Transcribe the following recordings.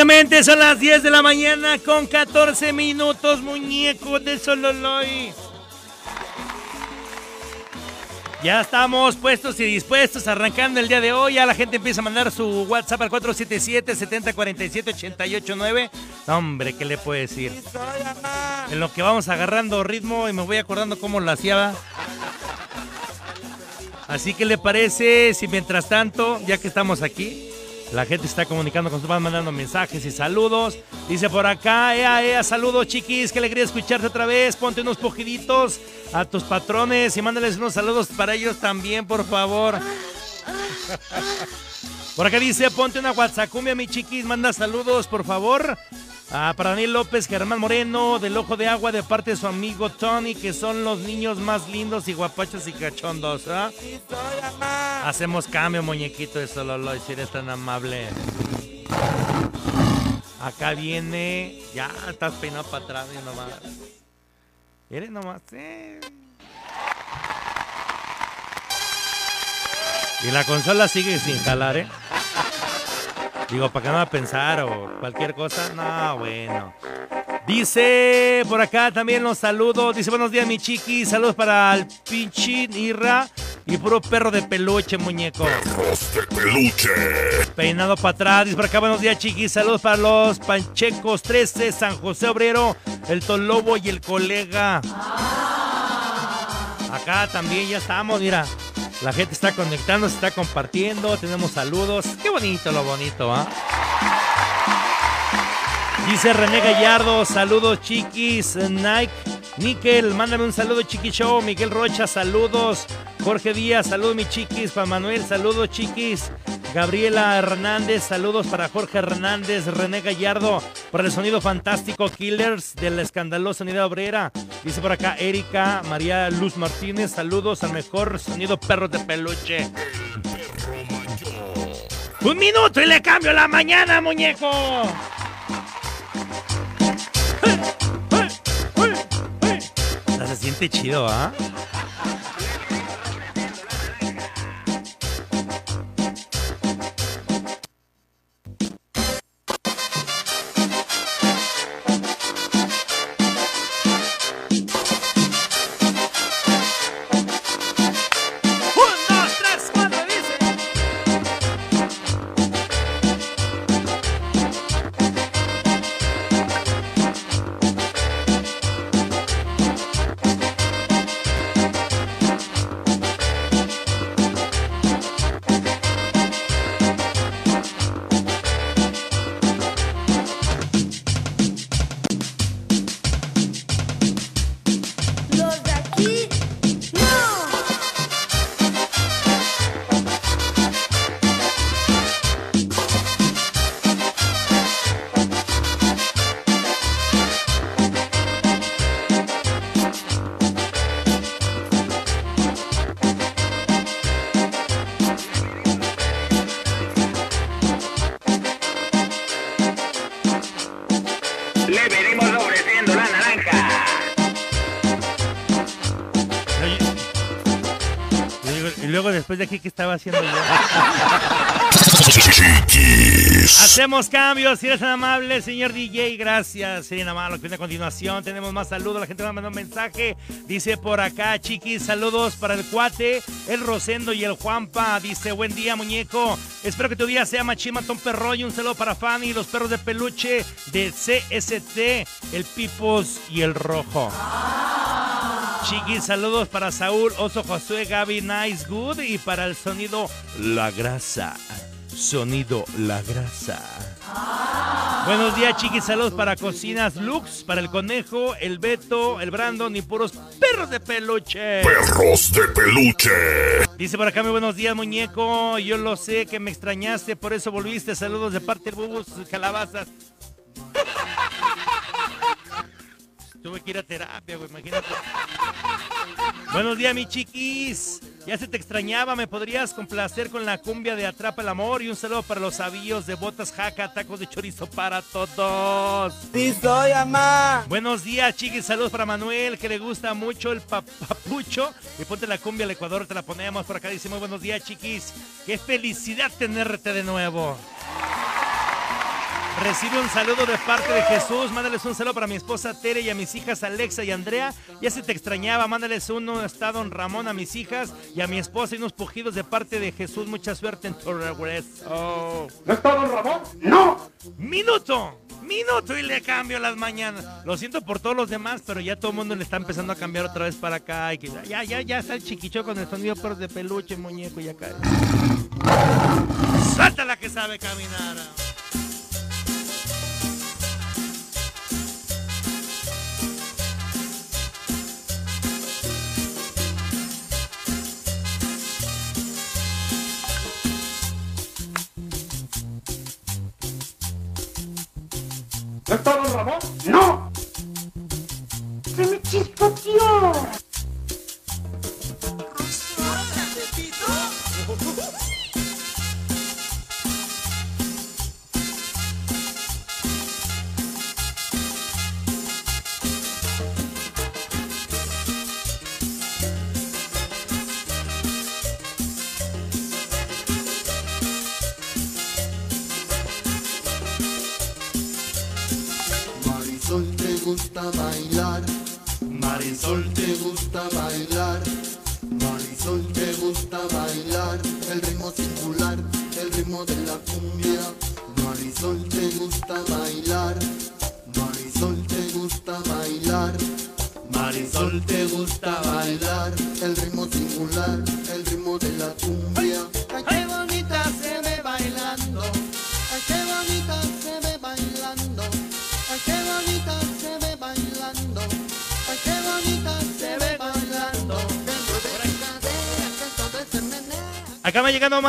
Son las 10 de la mañana con 14 minutos, muñeco de Sololoy. Ya estamos puestos y dispuestos, arrancando el día de hoy. Ya la gente empieza a mandar su WhatsApp al 477-7047-889. No, hombre, ¿qué le puedo decir? En lo que vamos agarrando ritmo y me voy acordando cómo lo hacía. Así que le parece si mientras tanto, ya que estamos aquí, la gente está comunicando con van mandando mensajes y saludos. Dice por acá, ea, ea, saludos chiquis, qué alegría escucharte otra vez. Ponte unos poquiditos a tus patrones y mándales unos saludos para ellos también, por favor. Por acá dice, ponte una WhatsApp, mi chiquis, manda saludos, por favor. Ah, para Daniel López, Germán Moreno, del Ojo de Agua, de parte de su amigo Tony, que son los niños más lindos y guapachos y cachondos. ¿ah? Hacemos cambio, muñequito de Sololo, si eres tan amable. Acá viene. Ya, estás peinado para atrás, mira nomás. Eres nomás. eh. Y la consola sigue sin jalar, ¿eh? Digo, ¿para qué no va a pensar o cualquier cosa? No, bueno. Dice por acá también los saludos. Dice buenos días, mi chiqui. Saludos para el pinche Irra y puro perro de peluche, muñeco. Perros de peluche. Peinado para atrás. Dice por acá buenos días, chiquis. Saludos para los Panchecos 13, San José Obrero, el Tolobo y el colega. Acá también ya estamos, mira. La gente está conectando, se está compartiendo, tenemos saludos. Qué bonito lo bonito, ¿ah? Dice René Gallardo, saludos chiquis, Nike, Nickel, mándame un saludo chiqui show, Miguel Rocha, saludos, Jorge Díaz, saludos mi chiquis, para Manuel, saludos chiquis, Gabriela Hernández, saludos para Jorge Hernández, René Gallardo, por el sonido fantástico Killers de la escandalosa unidad obrera. Dice por acá Erika María Luz Martínez, saludos al mejor sonido perros de peluche. Un minuto y le cambio la mañana, muñeco. Se siente chido, ¿ah? ¿Qué estaba haciendo yo? Hacemos cambios, si eres tan amable, señor DJ, gracias. Sería nada más lo que viene a continuación. Tenemos más saludos, la gente me mandó un mensaje. Dice por acá, chiquis, saludos para el cuate, el Rosendo y el Juanpa. Dice, buen día, muñeco. Espero que tu día sea machimatón perro y un saludo para Fanny, los perros de peluche de CST, el Pipos y el Rojo. Chiquis, saludos para Saúl, Oso Josué, Gaby, Nice Good y para el sonido La Grasa. Sonido La Grasa. Buenos días, chiquis. Saludos para Cocinas Lux, para el Conejo, el Beto, el Brandon y puros perros de peluche. Perros de peluche. Dice por acá, muy buenos días, muñeco. Yo lo sé que me extrañaste, por eso volviste. Saludos de parte del Bubus Calabazas. Tuve que ir a terapia, güey, imagínate. Buenos días, mi chiquis. Ya se te extrañaba, ¿me podrías complacer con la cumbia de Atrapa el Amor? Y un saludo para los avíos de botas jaca, tacos de chorizo para todos. Sí soy, mamá. Buenos días, chiquis. Saludos para Manuel, que le gusta mucho el pa- papucho. Y ponte la cumbia al Ecuador, te la ponemos. Por acá dice muy buenos días, chiquis. Qué felicidad tenerte de nuevo. Recibe un saludo de parte de Jesús. Mándales un saludo para mi esposa Tere y a mis hijas Alexa y Andrea. Ya se te extrañaba. Mándales uno está don Ramón a mis hijas y a mi esposa y unos pujidos de parte de Jesús. Mucha suerte en tu regreso. ¿No está don Ramón? ¡No! Minuto, minuto y le cambio las mañanas. Lo siento por todos los demás, pero ya todo el mundo le está empezando a cambiar otra vez para acá. Y que ya, ya, ya está el chiquicho con el sonido perros de peluche, muñeco y acá. Salta la que sabe caminar. ¿No está don Ramón? ¡No! Se me chispoteó.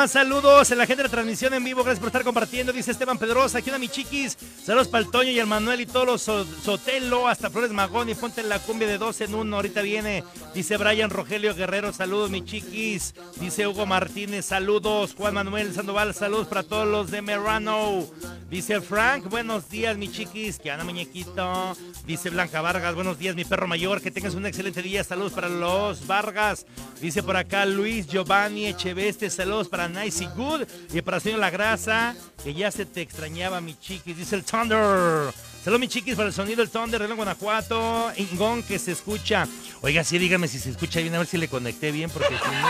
Saludos en la gente de la transmisión en vivo. Gracias por estar compartiendo. Dice Esteban Pedrosa. Aquí una mi chiquis. Saludos para el Toño y el Manuel y todos los so- Sotelo. Hasta Flores Magón. Y ponte la cumbia de dos en uno. Ahorita viene. Dice Brian Rogelio Guerrero. Saludos, mi chiquis. Dice Hugo Martínez. Saludos. Juan Manuel Sandoval. Saludos para todos los de Merano. Dice Frank. Buenos días, mi chiquis. Que anda, muñequito. Dice Blanca Vargas. Buenos días, mi perro mayor. Que tengas un excelente día. Saludos para los Vargas. Dice por acá Luis Giovanni Echeveste. Saludos para Nice y Good. Y para señor La Grasa. Que ya se te extrañaba, mi chiquis. Dice el Thunder. Saludos, mi chiquis, para el sonido del Thunder de Guanajuato. Ingón que se escucha. Oiga, sí, dígame si se escucha bien. A ver si le conecté bien. Porque si no.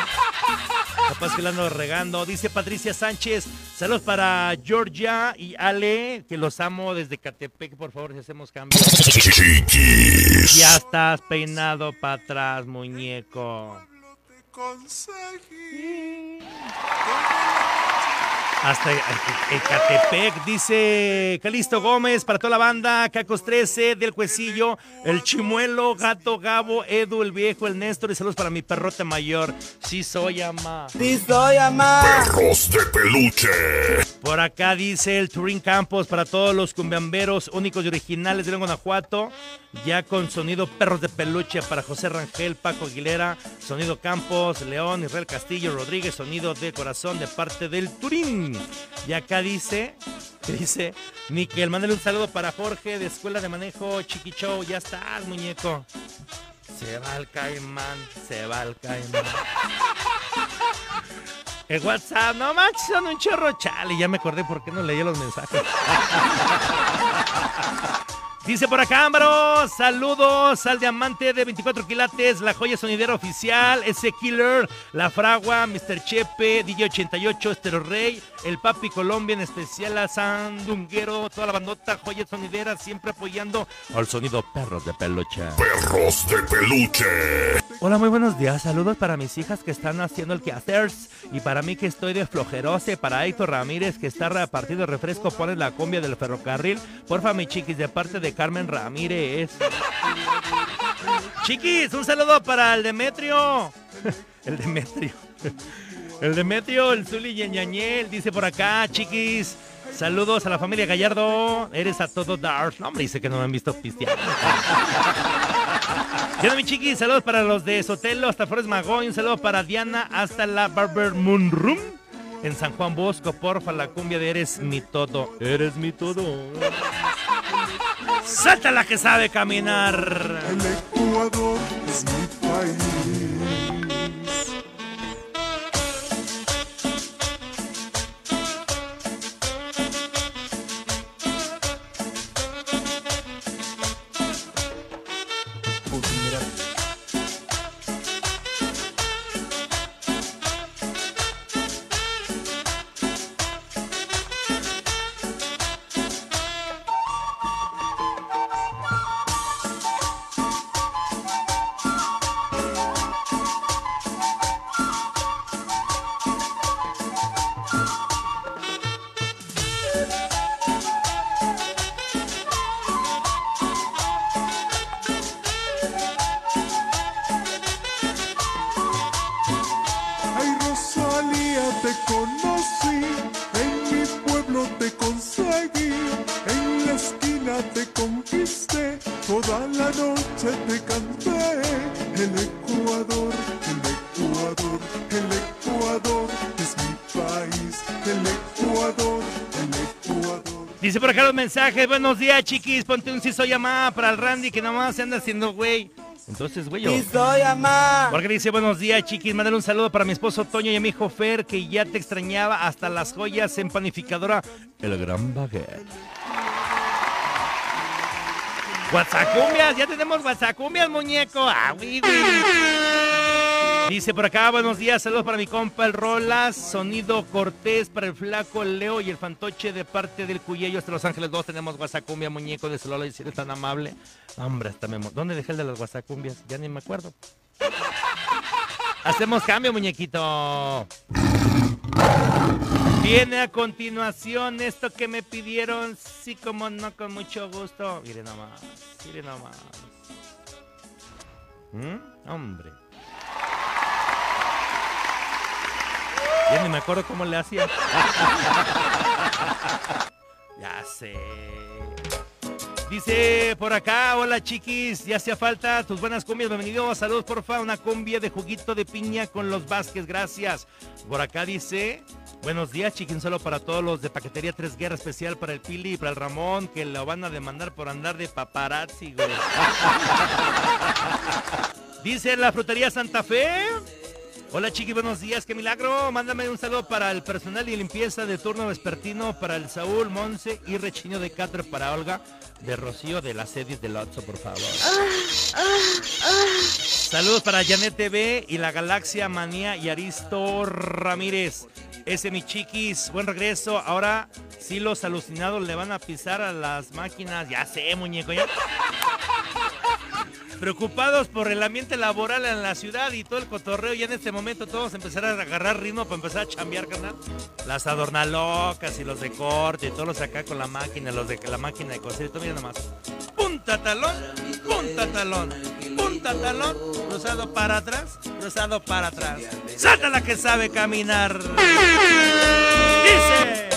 Capaz que la ando regando. Dice Patricia Sánchez. Saludos para Georgia y Ale. Que los amo desde Catepec. Por favor, si hacemos cambio. Chiquis. Ya estás peinado para atrás, muñeco. Hasta Ecatepec, dice Calisto Gómez, para toda la banda, Cacos 13, Del Cuecillo, El Chimuelo, Gato Gabo, Edu, el Viejo, el Néstor, y saludos para mi perrote mayor. Sí soy, ama. Sí soy, amá. Perros de peluche. Por acá dice el Turín Campos para todos los cumbiamberos únicos y originales de Guanajuato. Ya con sonido perros de peluche para José Rangel, Paco Aguilera, sonido Campos, León, Israel Castillo, Rodríguez, sonido de corazón de parte del Turín. Y acá dice, dice, Miquel, mándale un saludo para Jorge de Escuela de Manejo Chiquichou. Ya estás, muñeco. Se va el caimán, se va el caimán. El WhatsApp, no manches, son un chorro chale. Ya me acordé por qué no leía los mensajes. Dice por acá, Ámbaro, saludos al diamante de 24 quilates, la joya sonidera oficial, ese killer, la fragua, Mr. Chepe, DJ 88, Estero Rey, el Papi Colombia, en especial a Sandunguero, toda la bandota, joya sonidera, siempre apoyando al sonido perros de peluche. Perros de peluche. Hola, muy buenos días. Saludos para mis hijas que están haciendo el quehacer y para mí que estoy de flojerose. Para Héctor Ramírez que está repartiendo refresco, pone la cumbia del ferrocarril. Porfa, mi chiquis, de parte de Carmen Ramírez. Chiquis, un saludo para el Demetrio. El Demetrio. El Demetrio, el Zuli y. Dice por acá, chiquis. Saludos a la familia Gallardo. Eres a todo dar. No, hombre, dice que no me han visto pistear. Ya mi chiquis, saludos para los de Sotelo hasta Flores Magón, un saludo para Diana hasta la Barber Moon Room en San Juan Bosco, porfa, la cumbia de Eres mi todo, eres mi todo. Salta la que sabe caminar. El Ecuador es mi país. Por acá los mensajes, buenos días chiquis, ponte un sí soy amá para el Randy que nomás se anda haciendo güey. Entonces, güey, yo. Sí soy, amá. Porque dice buenos días, chiquis. Mándale un saludo para mi esposo Toño y a mi hijo Fer, que ya te extrañaba hasta las joyas en panificadora El Gran Baguette. Guazacumbias, ya tenemos guazacumbias, muñeco. Ah, güey, güey. Dice por acá, buenos días, saludos para mi compa el Rolas, sonido Cortés para el flaco Leo y el fantoche de parte del Cuyello hasta Los Ángeles 2 tenemos guasacumbia, muñeco de Solola y eres tan amable. Hombre, hasta me... ¿Dónde dejé el de las guasacumbias? Ya ni me acuerdo. Hacemos cambio, muñequito. Viene a continuación esto que me pidieron, sí como no, con mucho gusto. Mire nomás, mire nomás. ¿Mm? Hombre. Ya ni me acuerdo cómo le hacía. ya sé. Dice por acá, hola chiquis, ya hacía falta tus buenas cumbias, bienvenido, saludos porfa, una cumbia de juguito de piña con los Vázquez, gracias. Por acá dice, buenos días chiquín, solo para todos los de Paquetería Tres Guerra, especial para el Pili y para el Ramón, que lo van a demandar por andar de paparazzi, güey. dice la frutería Santa Fe. Hola chiqui, buenos días, qué milagro. Mándame un saludo para el personal y limpieza de turno vespertino, para el Saúl, Monse y Rechiño de Catre, para Olga, de Rocío de la series del Otso, por favor. Saludos para Janet TV y la Galaxia Manía y Aristo Ramírez. Ese mi chiquis, buen regreso. Ahora sí los alucinados le van a pisar a las máquinas. Ya sé, muñeco. Ya. Preocupados por el ambiente laboral en la ciudad y todo el cotorreo, ya en este momento todos empezarán a agarrar ritmo para empezar a chambear, carnal. Las adornalocas y los de corte y todos los acá con la máquina, los de la máquina de coser y todo, mira nomás. Punta talón, punta talón, punta talón, cruzado para atrás, cruzado para atrás. ¡Salta la que sabe caminar! Dice.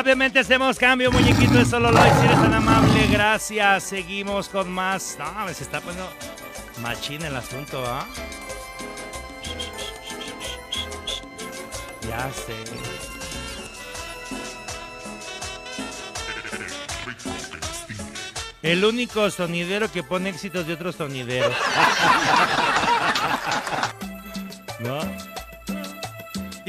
Rápidamente hacemos cambio, muñequito. Eso lo lo si eres tan amable. Gracias. Seguimos con más. No, se está poniendo machín el asunto, ¿ah? Ya sé. El único sonidero que pone éxitos de otros sonideros.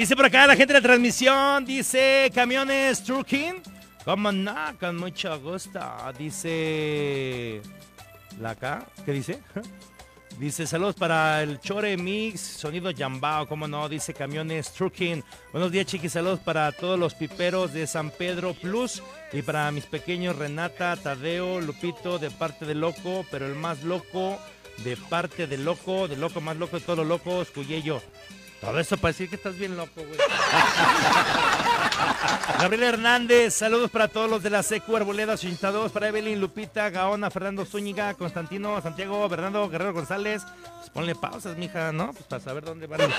Dice por acá la gente de la transmisión, dice camiones trucking. ¿Cómo no? Con mucho gusto. Dice la acá, ¿qué dice? Dice saludos para el Chore Mix, sonido Yambao, ¿cómo no? Dice camiones trucking. Buenos días chiquis, saludos para todos los piperos de San Pedro Plus y para mis pequeños Renata, Tadeo, Lupito de parte de Loco, pero el más loco de parte de Loco, de Loco más loco de todos los locos, Cuyello. Todo eso para decir que estás bien loco, güey. Gabriel Hernández, saludos para todos los de la Secu Arboleda 82, para Evelyn, Lupita, Gaona, Fernando Zúñiga, Constantino, Santiago, Bernardo, Guerrero González. Ponle pausas, mija, ¿no? Pues para saber dónde van.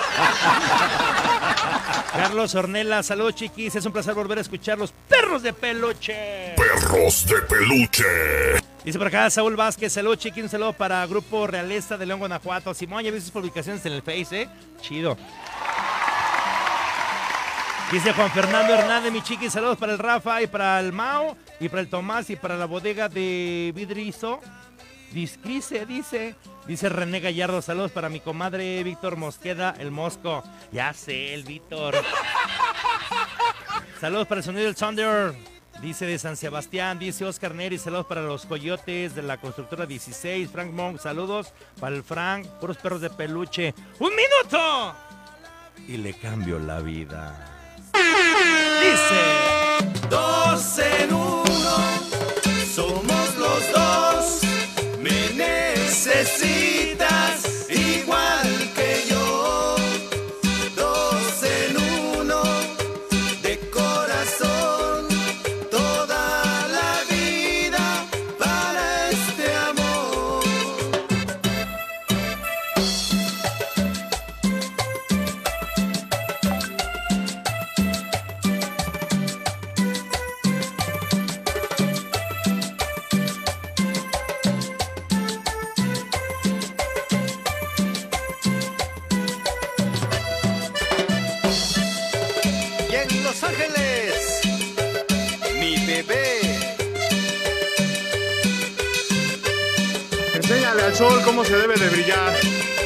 Carlos Ornella, saludos chiquis, es un placer volver a escuchar los perros de peluche. Perros de peluche. Dice por acá Saúl Vázquez, saludos chiquis, un saludo para Grupo Realeza de León, Guanajuato. Simón, ya vi sus publicaciones en el Face, ¿eh? Chido. Dice Juan Fernando Hernández, mi chiqui, saludos para el Rafa y para el Mao y para el Tomás y para la bodega de Vidrizo. Discrice, dice. Dice René Gallardo, saludos para mi comadre Víctor Mosqueda, el Mosco. Ya sé, el Víctor. Saludos para el sonido del Thunder. Dice de San Sebastián, dice Oscar Neri, saludos para los coyotes de la constructora 16. Frank Monk, saludos para el Frank, puros perros de peluche. ¡Un minuto! Y le cambio la vida. Dice: Dos en uno, se debe de brillar.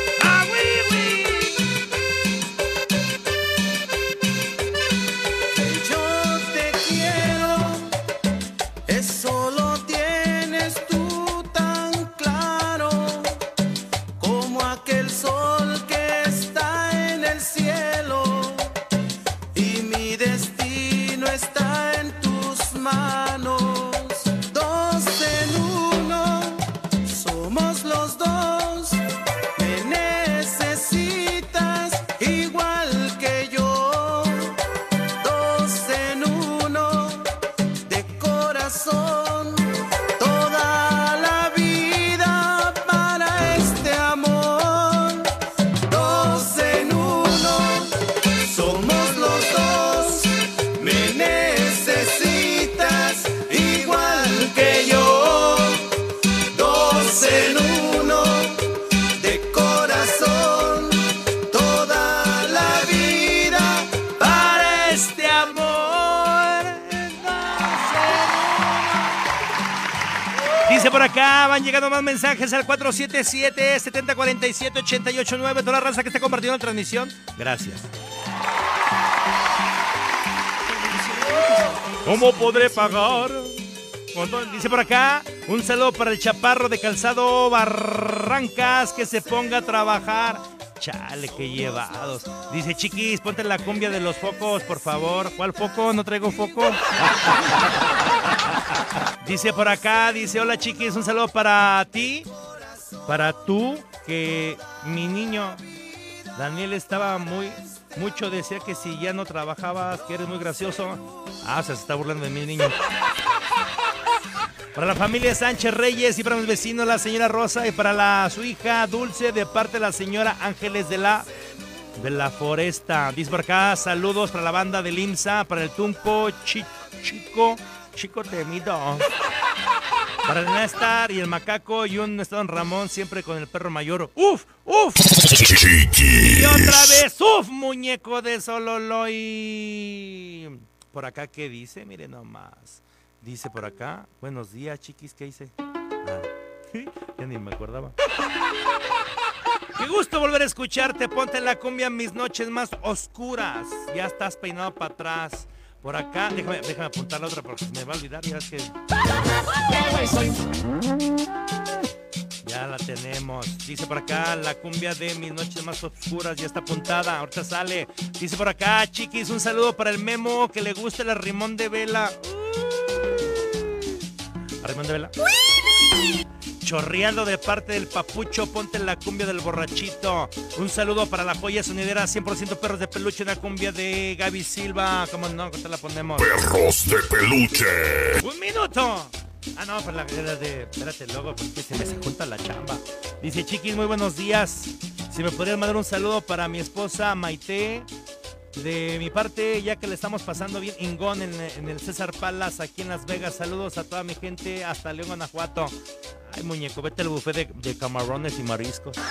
Mensajes al 477-7047-889. Toda la raza que está compartiendo la transmisión. Gracias. ¿Cómo podré pagar? Dice por acá, un saludo para el chaparro de calzado Barrancas que se ponga a trabajar. Chale, qué llevados. Dice, chiquis, ponte la cumbia de los focos, por favor. ¿Cuál foco? No traigo foco. dice por acá, dice, hola chiquis, un saludo para ti, para tú, que mi niño Daniel estaba muy, mucho decía que si ya no trabajabas, que eres muy gracioso. Ah, se está burlando de mi niño. Para la familia Sánchez Reyes y para mis vecinos, la señora Rosa, y para la, su hija Dulce, de parte de la señora Ángeles de la, de la Foresta. Acá, saludos para la banda del IMSA, para el Tunco, Chi- Chico, Chico Temido. Para el Néstor y el Macaco y un Don Ramón, siempre con el perro mayor. ¡Uf! ¡Uf! Y otra vez, ¡uf! Muñeco de Sololoy. Por acá, ¿qué dice? Mire nomás. Dice por acá, buenos días, chiquis, ¿qué dice? Ah, ya ni me acordaba. Qué gusto volver a escucharte. Ponte la cumbia en mis noches más oscuras. Ya estás peinado para atrás. Por acá, déjame, déjame apuntar la otra porque me va a olvidar. Ya es que. Ya la tenemos. Dice por acá, la cumbia de mis noches más oscuras ya está apuntada. Ahorita sale. Dice por acá, chiquis, un saludo para el Memo que le gusta el arrimón de vela. Arrimón de vela. Chorreando de parte del papucho, ponte la cumbia del borrachito. Un saludo para la joya sonidera 100% perros de peluche, una cumbia de Gaby Silva. ¿Cómo no? ¿Cómo te la ponemos? Perros de peluche. ¡Un minuto! Ah, no, pues la de. Espérate, luego, porque se me junta la chamba. Dice Chiquis, muy buenos días. Si me podrías mandar un saludo para mi esposa Maite. De mi parte, ya que le estamos pasando bien ingón en, en el César Palas aquí en Las Vegas. Saludos a toda mi gente hasta León, Guanajuato. Ay, muñeco, vete al buffet de, de camarones y mariscos.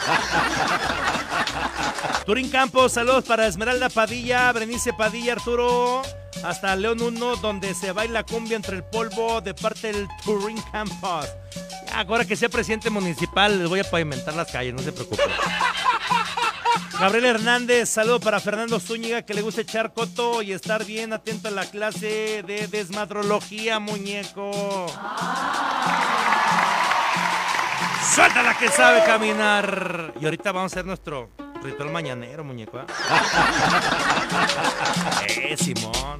Turín Campos, saludos para Esmeralda Padilla, Berenice Padilla, Arturo, hasta León 1, donde se baila cumbia entre el polvo de parte del Turín Campos. Ya, ahora que sea presidente municipal, les voy a pavimentar las calles, no se preocupen. Gabriel Hernández, saludo para Fernando Zúñiga, que le gusta echar coto y estar bien atento a la clase de desmadrología, muñeco. Suelta la que sabe caminar. Y ahorita vamos a hacer nuestro ritual mañanero, muñeco. ¿ah? eh, Simón.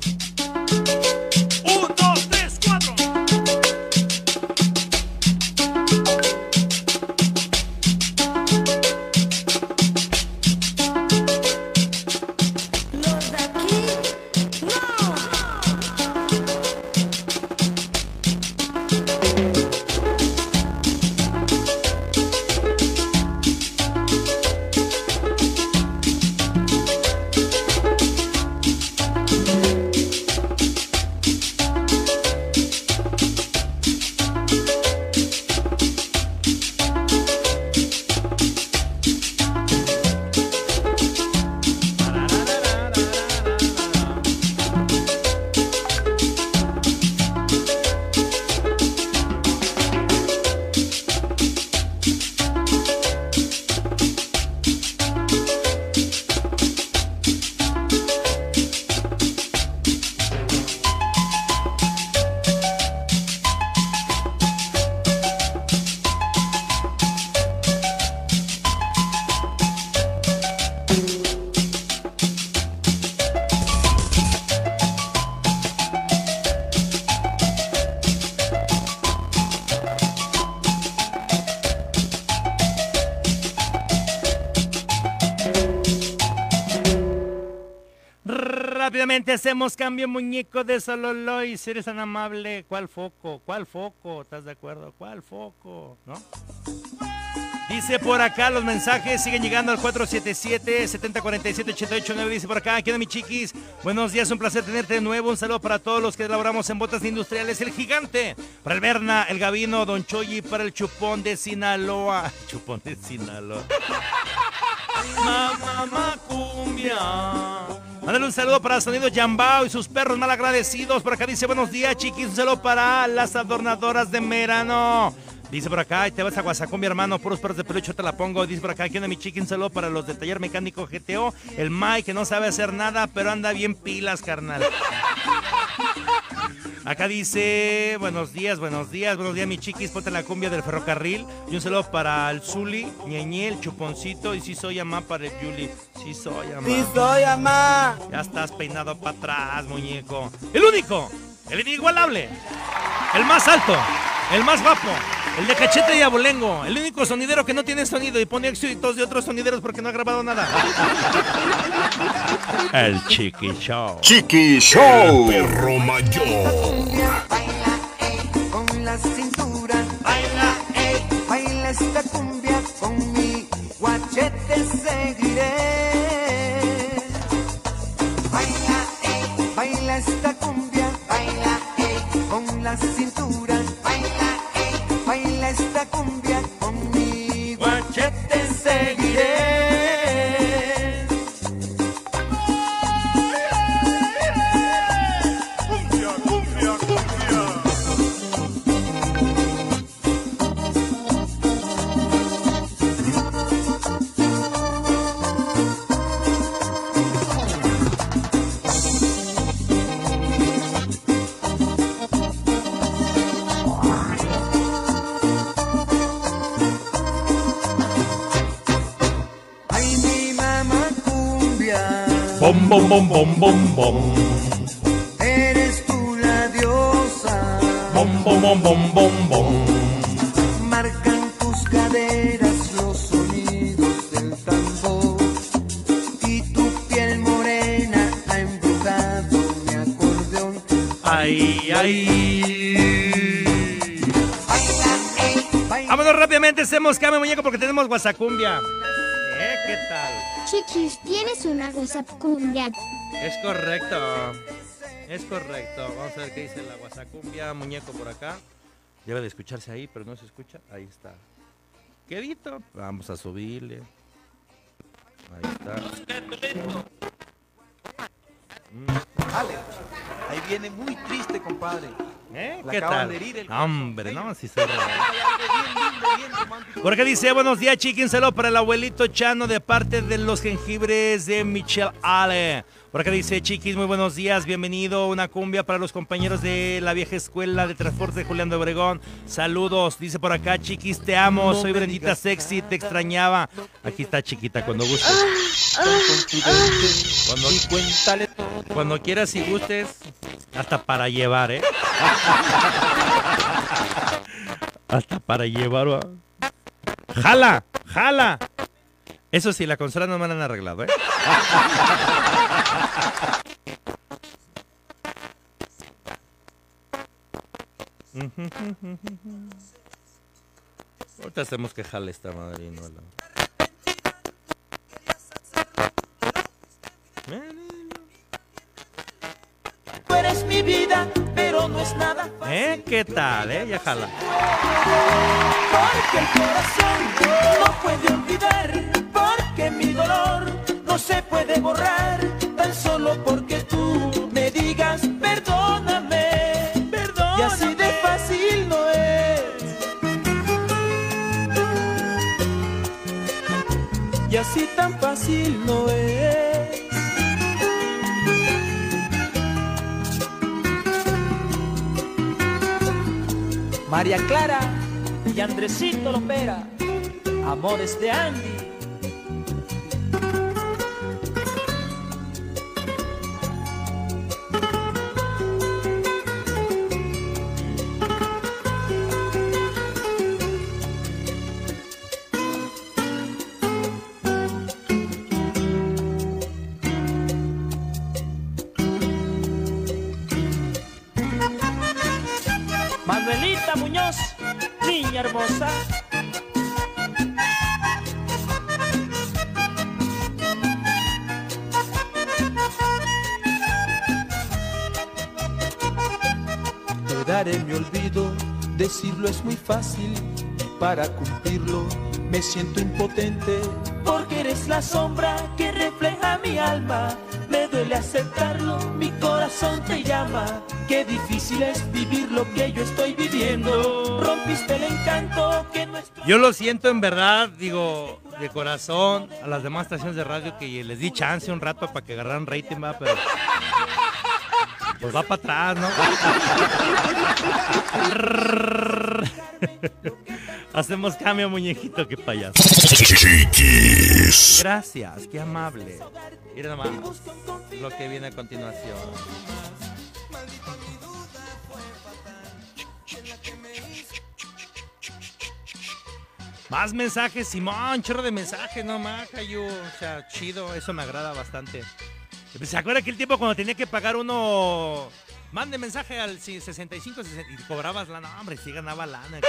Rápidamente hacemos cambio muñeco de Sololoy. Si eres tan amable, ¿cuál foco? ¿Cuál foco? ¿Estás de acuerdo? ¿Cuál foco? ¿No? Dice por acá los mensajes siguen llegando al 477-7047-889. Dice por acá, ¿qué onda mi chiquis? Buenos días, un placer tenerte de nuevo. Un saludo para todos los que elaboramos en botas industriales. El gigante, para el Berna, el Gavino, Don Choyi, para el chupón de Sinaloa. Chupón de Sinaloa. Mamá cumbia. Mándale un saludo para Sonido Yambao y sus perros mal agradecidos. Por acá dice buenos días, chiquis. Un saludo para las adornadoras de verano. Dice por acá, te vas a Guasacón, mi hermano, puros perros de peluche, te la pongo. Dice por acá, ¿quién es mi chiquín? Un saludo para los del taller mecánico GTO. El Mike, que no sabe hacer nada, pero anda bien pilas, carnal. Acá dice, buenos días, buenos días, buenos días, mi chiquis, ponte la cumbia del ferrocarril. Y un saludo para el Zuli, Ñeñe, el Chuponcito, y sí soy amá para el Yuli. Sí soy amá. Sí soy amá. Ya estás peinado para atrás, muñeco. El único, el inigualable, el más alto, el más guapo, el de cachete y abolengo, el único sonidero que no tiene sonido y pone éxitos de otros sonideros porque no ha grabado nada. El Chiqui Show. Chiqui Show. Perro mayor. Baila, ey, con la cintura. Baila, ey, baila esta cumbia con mi guachete seguiré. Cintura. Bom, bom, bom, bom, bom, bom. Eres tú la diosa. Bom, bom, bom, bom, bom, bom. Marcan tus caderas los sonidos del tambor. Y tu piel morena ha embrujado mi acordeón. Ay, ay. Vámonos rápidamente, hacemos cambio, muñeco, porque tenemos guasacumbia. ¿Qué tal? Chiquis, ¿tienes una WhatsApp cumbia? Es correcto. Es correcto. Vamos a ver qué dice la guasacumbia, muñeco por acá. Debe de escucharse ahí, pero no se escucha. Ahí está. Quedito. Vamos a subirle. Ahí está. Ale, ahí viene muy triste, compadre. ¿Eh? ¿Qué tal? de herir el No, hombre, no, si se. Jorge dice, buenos días, chiquín, saludo para el abuelito Chano de parte de los jengibres de Michelle Ale. Por acá dice, chiquis, muy buenos días, bienvenido, una cumbia para los compañeros de la vieja escuela de transporte de Julián de Obregón. Saludos, dice por acá, chiquis, te amo, soy Brendita Sexy, te extrañaba. Aquí está, chiquita, cuando gustes. Tan confidente. Cuando, todo. cuando quieras y gustes, hasta para llevar, ¿eh? hasta para llevar. ¿va? ¡Jala! ¡Jala! Eso sí, la consola no me la han arreglado, ¿eh? Ahorita hacemos que jale esta madre y no la... Tú eres mi vida, pero no es nada ¿Eh? ¿Qué tal, eh? Ya jala. Porque el corazón no puede olvidar, porque mi dolor no se puede borrar, tan solo porque tú me digas perdóname, perdóname. Y así de fácil no es. Y así tan fácil no es. María Clara y Andresito Lopera, amores de Andy. Hermosa. Te daré mi olvido, decirlo es muy fácil. y Para cumplirlo me siento impotente. Porque eres la sombra que refleja mi alma. Me duele aceptarlo, mi corazón te llama. Qué difícil es vivir lo que yo estoy viviendo. Rompiste el encanto que nuestro. Yo lo siento en verdad, digo, de corazón, a las demás estaciones de radio que les di chance un rato para que agarraran rating, va, pero. Pues va para atrás, ¿no? Hacemos cambio, muñequito, qué payaso. Chiquis. Gracias, qué amable. Mira nomás lo que viene a continuación. Más mensajes, Simón, chorro de mensajes, no maja, yo, o sea, chido, eso me agrada bastante. Pues, ¿Se acuerda que el tiempo cuando tenía que pagar uno, mande mensaje al 65 60, y cobrabas lana? Hombre, sí ganaba lana.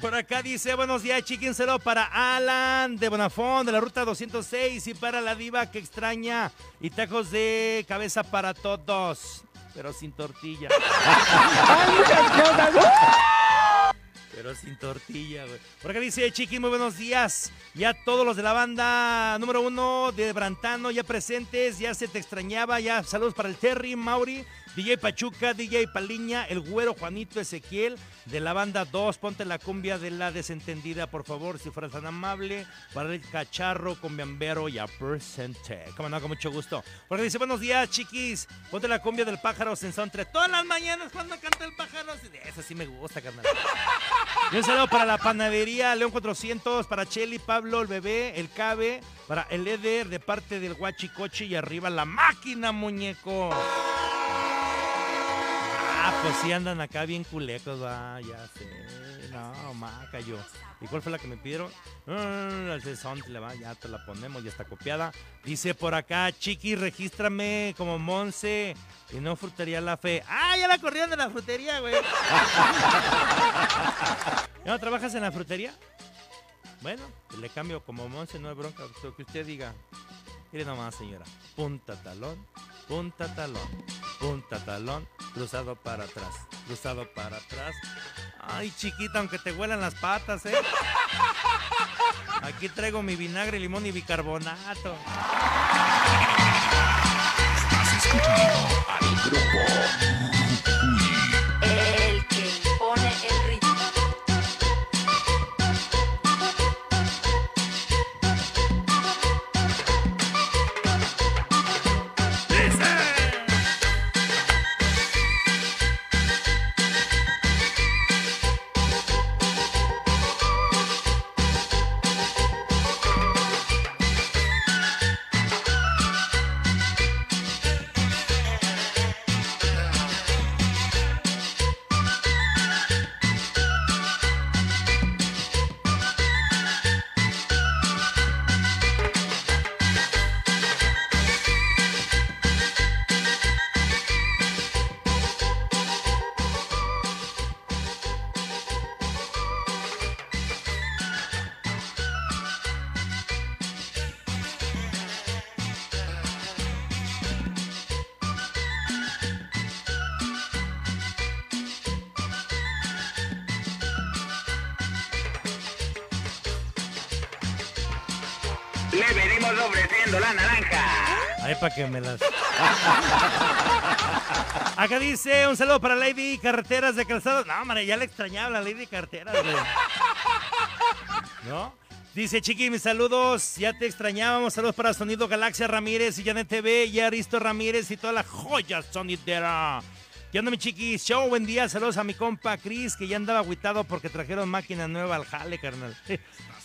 Por acá dice, buenos días, chiquinselo para Alan de Bonafón, de la ruta 206, y para la diva que extraña, y tacos de cabeza para todos, pero sin tortilla. Pero sin tortilla, güey. Por acá dice Chiqui, muy buenos días. Ya todos los de la banda número uno de Brantano ya presentes, ya se te extrañaba, ya saludos para el Terry, Mauri, DJ Pachuca, DJ Paliña, el güero Juanito Ezequiel, de la banda 2, ponte la cumbia de la desentendida, por favor, si fueras tan amable, para el cacharro con Biambero ya presente. Como no, con mucho gusto. Porque dice, buenos días, chiquis, ponte la cumbia del pájaro sensontre todas las mañanas cuando canta el pájaro. Eso sí me gusta, carnal. Y un saludo para la panadería León 400, para Cheli, Pablo, el bebé, el Cabe, para el Eder de parte del Guachicoche y arriba la máquina, muñeco. Ah, pues sí andan acá bien culecos, va, ya sé. No, maca yo. ¿Y cuál fue la que me pidieron? Le va, ya te la ponemos, ya está copiada. Dice por acá, Chiqui, regístrame como Monse y no frutería la fe. ¡Ah, ya la corrieron de la frutería, güey! ¿Ya no trabajas en la frutería? Bueno, le cambio como Monse, no hay bronca, lo que usted diga. Mire nomás, señora. Punta talón, punta talón, punta talón, cruzado para atrás, cruzado para atrás. Ay, chiquita, aunque te huelan las patas, ¿eh? Aquí traigo mi vinagre, limón y bicarbonato. Para que me las. Acá dice un saludo para Lady Carreteras de Calzado. No, hombre, ya le extrañaba la Lady Carreteras, güey. ¿No? Dice Chiqui, mis saludos. Ya te extrañábamos. Saludos para Sonido Galaxia Ramírez y Janet TV y Aristo Ramírez y toda la joya sonidera. ¿Qué onda, mi chiqui? Show, buen día. Saludos a mi compa Chris, que ya andaba agüitado porque trajeron máquina nueva al jale, carnal.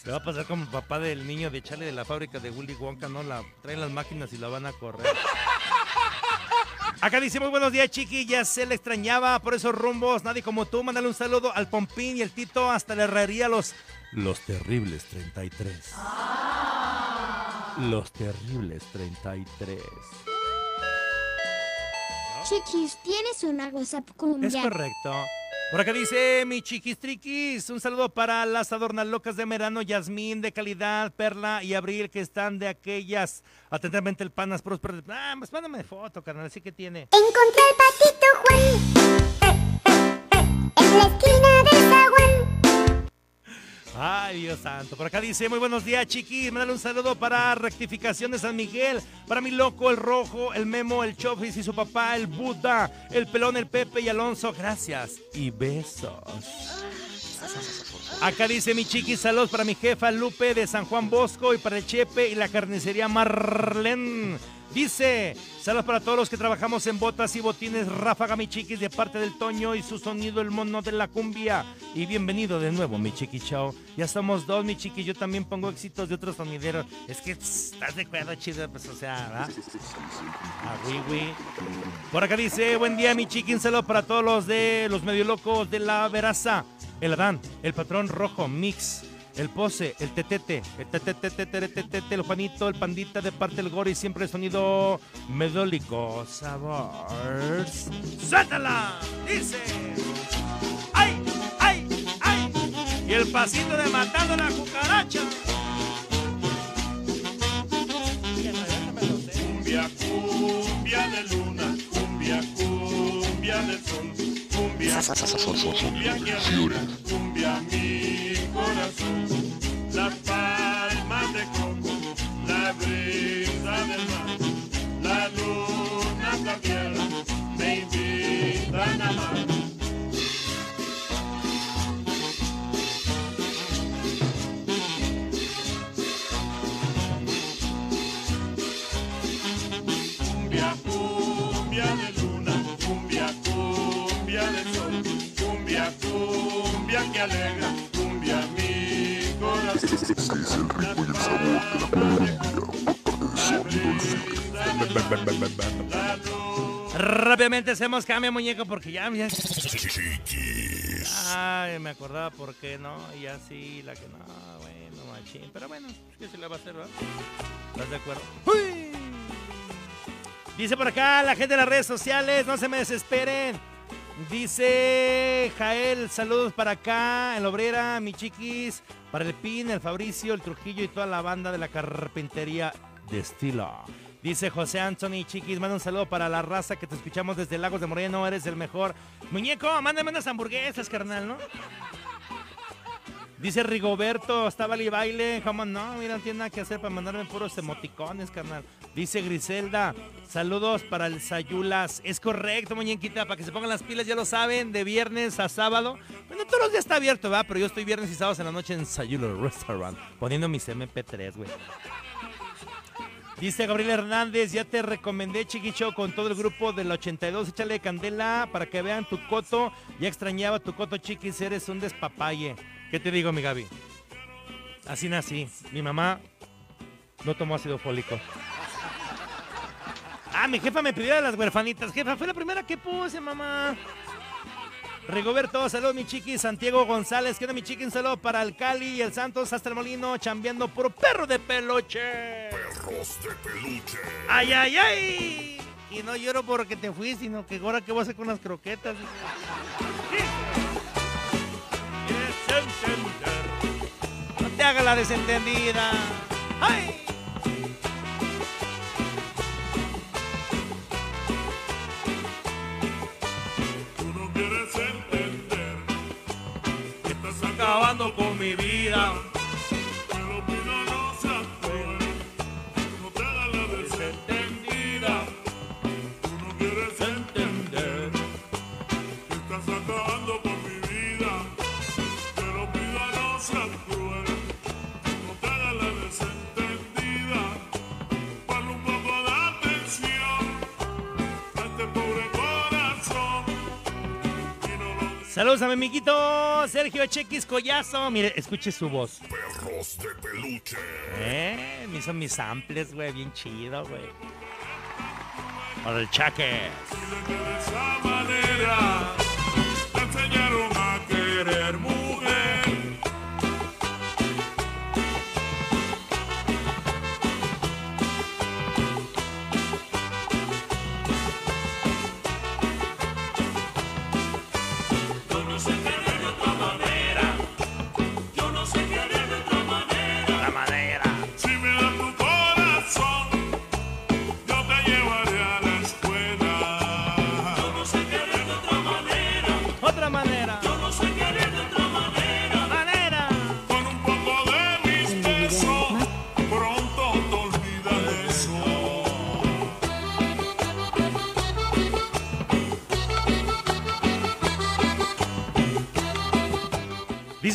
Le va a pasar como el papá del niño de Chale de la fábrica de Willy Wonka, ¿no? La, traen las máquinas y la van a correr. Acá dice muy buenos días, chiqui. Ya se le extrañaba por esos rumbos. Nadie como tú. Mándale un saludo al Pompín y el Tito hasta la herrería Los, los Terribles 33. Los Terribles 33. Chiquis, tienes una WhatsApp cumbia. Es correcto. Por acá dice mi chiquis triquis. Un saludo para las adornas locas de verano, Yasmín de calidad, Perla y Abril, que están de aquellas. Atentamente el panas próspero. Ah, pues mándame foto, carnal, así que tiene. Encontré al patito Juan en la esquina zaguán. Ay, Dios santo. Por acá dice, muy buenos días, chiquis. Mándale un saludo para Rectificación de San Miguel. Para mi loco, el rojo, el memo, el chofis y su papá, el Buda, el pelón, el Pepe y Alonso. Gracias y besos. Acá dice mi chiquis, saludos para mi jefa Lupe de San Juan Bosco y para el Chepe y la carnicería Marlene. Dice, saludos para todos los que trabajamos en botas y botines Ráfaga, mi chiquis, de parte del Toño y su sonido, el mono de la cumbia. Y bienvenido de nuevo, mi chiqui, chao. Ya somos dos, mi chiqui, yo también pongo éxitos de otros sonideros. Es que estás de acuerdo, chido, pues, o sea, ¿verdad? Ah, oui, oui. Por acá dice, buen día, mi chiqui, un saludo para todos los de los medio locos de la Veraza. El Adán, el patrón rojo, Mix, el Pose, el Tetete, el Tetete, el Juanito, el Pandita de parte del Gori, siempre el sonido medólico. Sabor. ¡Suéltala! Dice. ¡Ay, ay, ay! Y el pasito de matando la cucaracha. Cumbia, cumbia de luna, cumbia, cumbia del sol, cumbia, cumbia que alegra, cumbia mi corazón, la palma de coco, la brisa del mar, la luna plateada, me invitan a amar. Cumbia, cumbia de luna, cumbia, cumbia de sol, cumbia, cumbia que alegra. Este es el ritmo y el sabor de la Rápidamente hacemos cambio, muñeco, porque ya... ya- Ay, me acordaba por qué no, y así, la que no, bueno, machín. Pero bueno, ¿qué se le va a hacer, verdad? ¿Estás de acuerdo? ¡Uy! Dice por acá la gente de las redes sociales, no se me desesperen. Dice Jael, saludos para acá, en la obrera, mi chiquis, para el Pin, el Fabricio, el Trujillo y toda la banda de la carpintería de estilo. Dice José Anthony, chiquis, manda un saludo para la raza que te escuchamos desde Lagos de Moreno, eres el mejor. Muñeco, mándame unas hamburguesas, carnal, ¿no? Dice Rigoberto, está baile y baile. ¿Cómo no? Mira, no tiene nada que hacer para mandarme puros emoticones, carnal. Dice Griselda, saludos para el Sayulas. Es correcto, muñequita, para que se pongan las pilas, ya lo saben, de viernes a sábado. Bueno, todos los días está abierto, ¿verdad? Pero yo estoy viernes y sábados en la noche en Sayulas Restaurant, poniendo mis MP3, güey. Dice Gabriel Hernández, ya te recomendé Chiquicho con todo el grupo del 82, échale candela para que vean tu coto. Ya extrañaba tu coto, chiquis, eres un despapalle. ¿Qué te digo, mi Gaby? Así nací. Mi mamá no tomó ácido fólico. Ah, mi jefa me pidió a las huerfanitas. Jefa, fue la primera que puse, mamá. Rigoberto, saludos mi chiqui. Santiago González, ¿qué onda mi chiqui? Un saludo para el Cali y el Santos hasta el Molino, chambeando puro perro de peluche. Perros de peluche. ¡Ay, ay, ay! Y no lloro porque te fui, sino que ahora qué voy a hacer con las croquetas. No te hagas la desentendida. ¡Ay! Tú no quieres entender que estás Acabando con mi vida. Saludos a mi amiguito Sergio Chequis Collazo. Mire, escuche su voz. Perros de peluche. Eh, me hizo mis samples, güey, bien chido, güey. Para el chaque. de esa manera te enseñaron a querer mujer.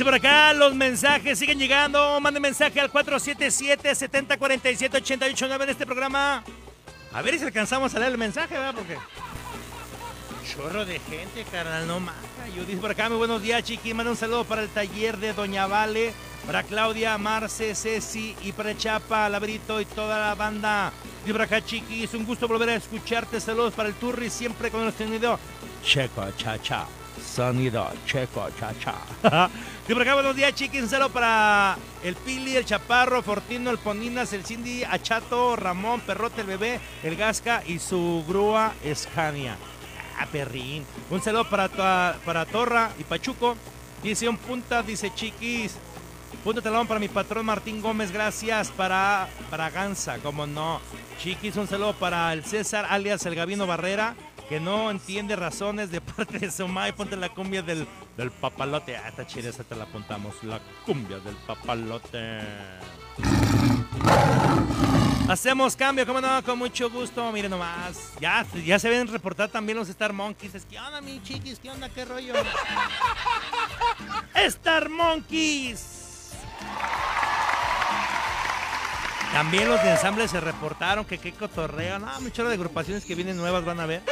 Dice por acá, los mensajes siguen llegando. Mande mensaje al 477-7047-889 de este programa. A ver si alcanzamos a leer el mensaje, ¿verdad? Porque. Chorro de gente, carnal, no maja. Yo dice por acá, muy buenos días, chiqui. Manda un saludo para el taller de Doña Vale, para Claudia, Marce, Ceci y para Chapa, Labrito y toda la banda. Dice por acá, chiqui, es un gusto volver a escucharte. Saludos para el Turri, siempre con el sonido. Checo, cha, cha. Sonido, checo, cha, cha. Dice por acá, buenos días. Un saludo para el Pili, el Chaparro, Fortino, el Poninas, el Cindy, Achato, Ramón, Perrote, el Bebé, el Gasca y su grúa Scania. Ah, perrín. Un saludo para, para Torra y Pachuco. Dice un punta, dice chiquis. Punta talón para mi patrón Martín Gómez, gracias. Para Braganza, como no. Chiquis, un saludo para el César, alias el Gabino Barrera, que no entiende razones de parte de su madre. Ponte la cumbia del, del papalote. Ah, está chida, esa te la apuntamos. La cumbia del papalote. Hacemos cambio, como no, con mucho gusto. Miren nomás. Ya, ya se ven reportar también los Star Monkeys. Es, ¿Qué onda, mi chiquis? ¿Qué onda? ¿Qué rollo? Star Monkeys. También los de ensamble se reportaron que qué cotorreo. No, mucho de agrupaciones que vienen nuevas van a ver.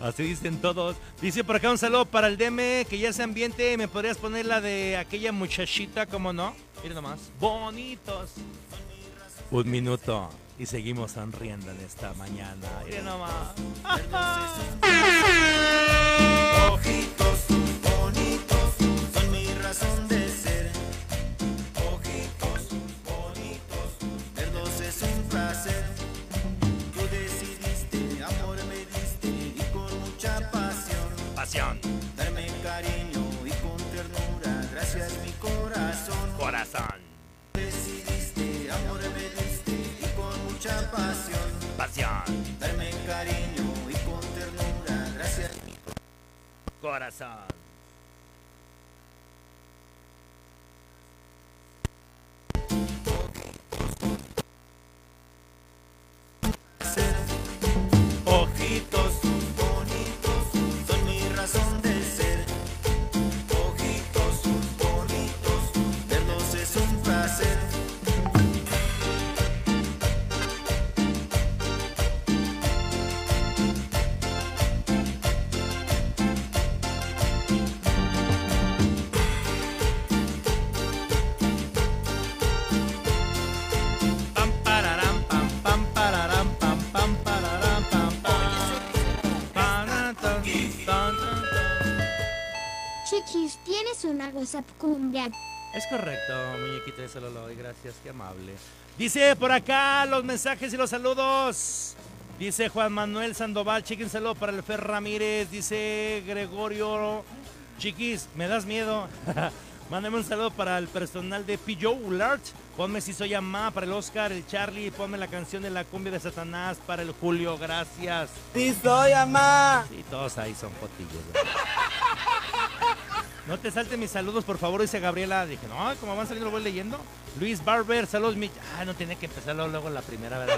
Así dicen todos. Dice por acá un saludo para el DM, que ya se ambiente. ¿Me podrías poner la de aquella muchachita, como no? Miren nomás. Bonitos. Un minuto y seguimos sonriendo en esta mañana. Miren nomás. Ojitos pasión. Darme cariño y con ternura, gracias mi Corazón. Es correcto, muñequita de Sololoy, gracias, qué amable. Dice por acá los mensajes y los saludos. Dice Juan Manuel Sandoval, chiquen saludo para el Fer Ramírez. Dice Gregorio, chiquis, me das miedo. Mándame un saludo para el personal de P.J. Ulart. Ponme si soy amá para el Oscar, el Charlie. Ponme la canción de la cumbia de Satanás para el Julio, gracias. Sí soy amá. Sí, todos ahí son potillos. No te salten mis saludos, por favor, dice Gabriela. Dije, no, como van saliendo lo voy leyendo. Luis Barber, saludos, mi... Ah, no tiene que empezar luego, la primera, ¿verdad?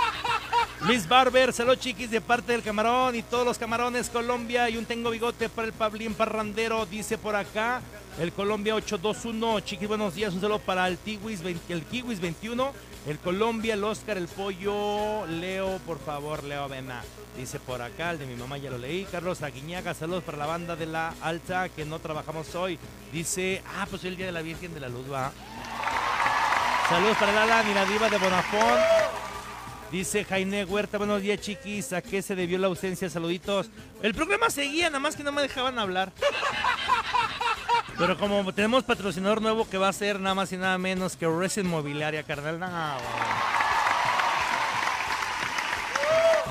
Luis Barber, saludos chiquis de parte del camarón y todos los camarones Colombia. Y un tengo bigote para el Pablín Parrandero, dice por acá. El Colombia 821, chiquis buenos días, un saludo para el Kiwis, 20 el Kiwis 21, el Colombia, el Oscar, el Pollo, Leo, por favor, Leo Vena, dice por acá, el de mi mamá ya lo leí, Carlos Aguiñaga, saludos para la banda de la Alta que no trabajamos hoy, dice, ah, pues el Día de la Virgen de la Luz, va. Saludos para Lala Miradiva de Bonafón. Dice Jaime Huerta, buenos días chiquis, ¿a qué se debió la ausencia? Saluditos. El programa seguía, nada más que no me dejaban hablar. Pero como tenemos patrocinador nuevo que va a ser nada más y nada menos que Resident Mobiliaria, carnal. No.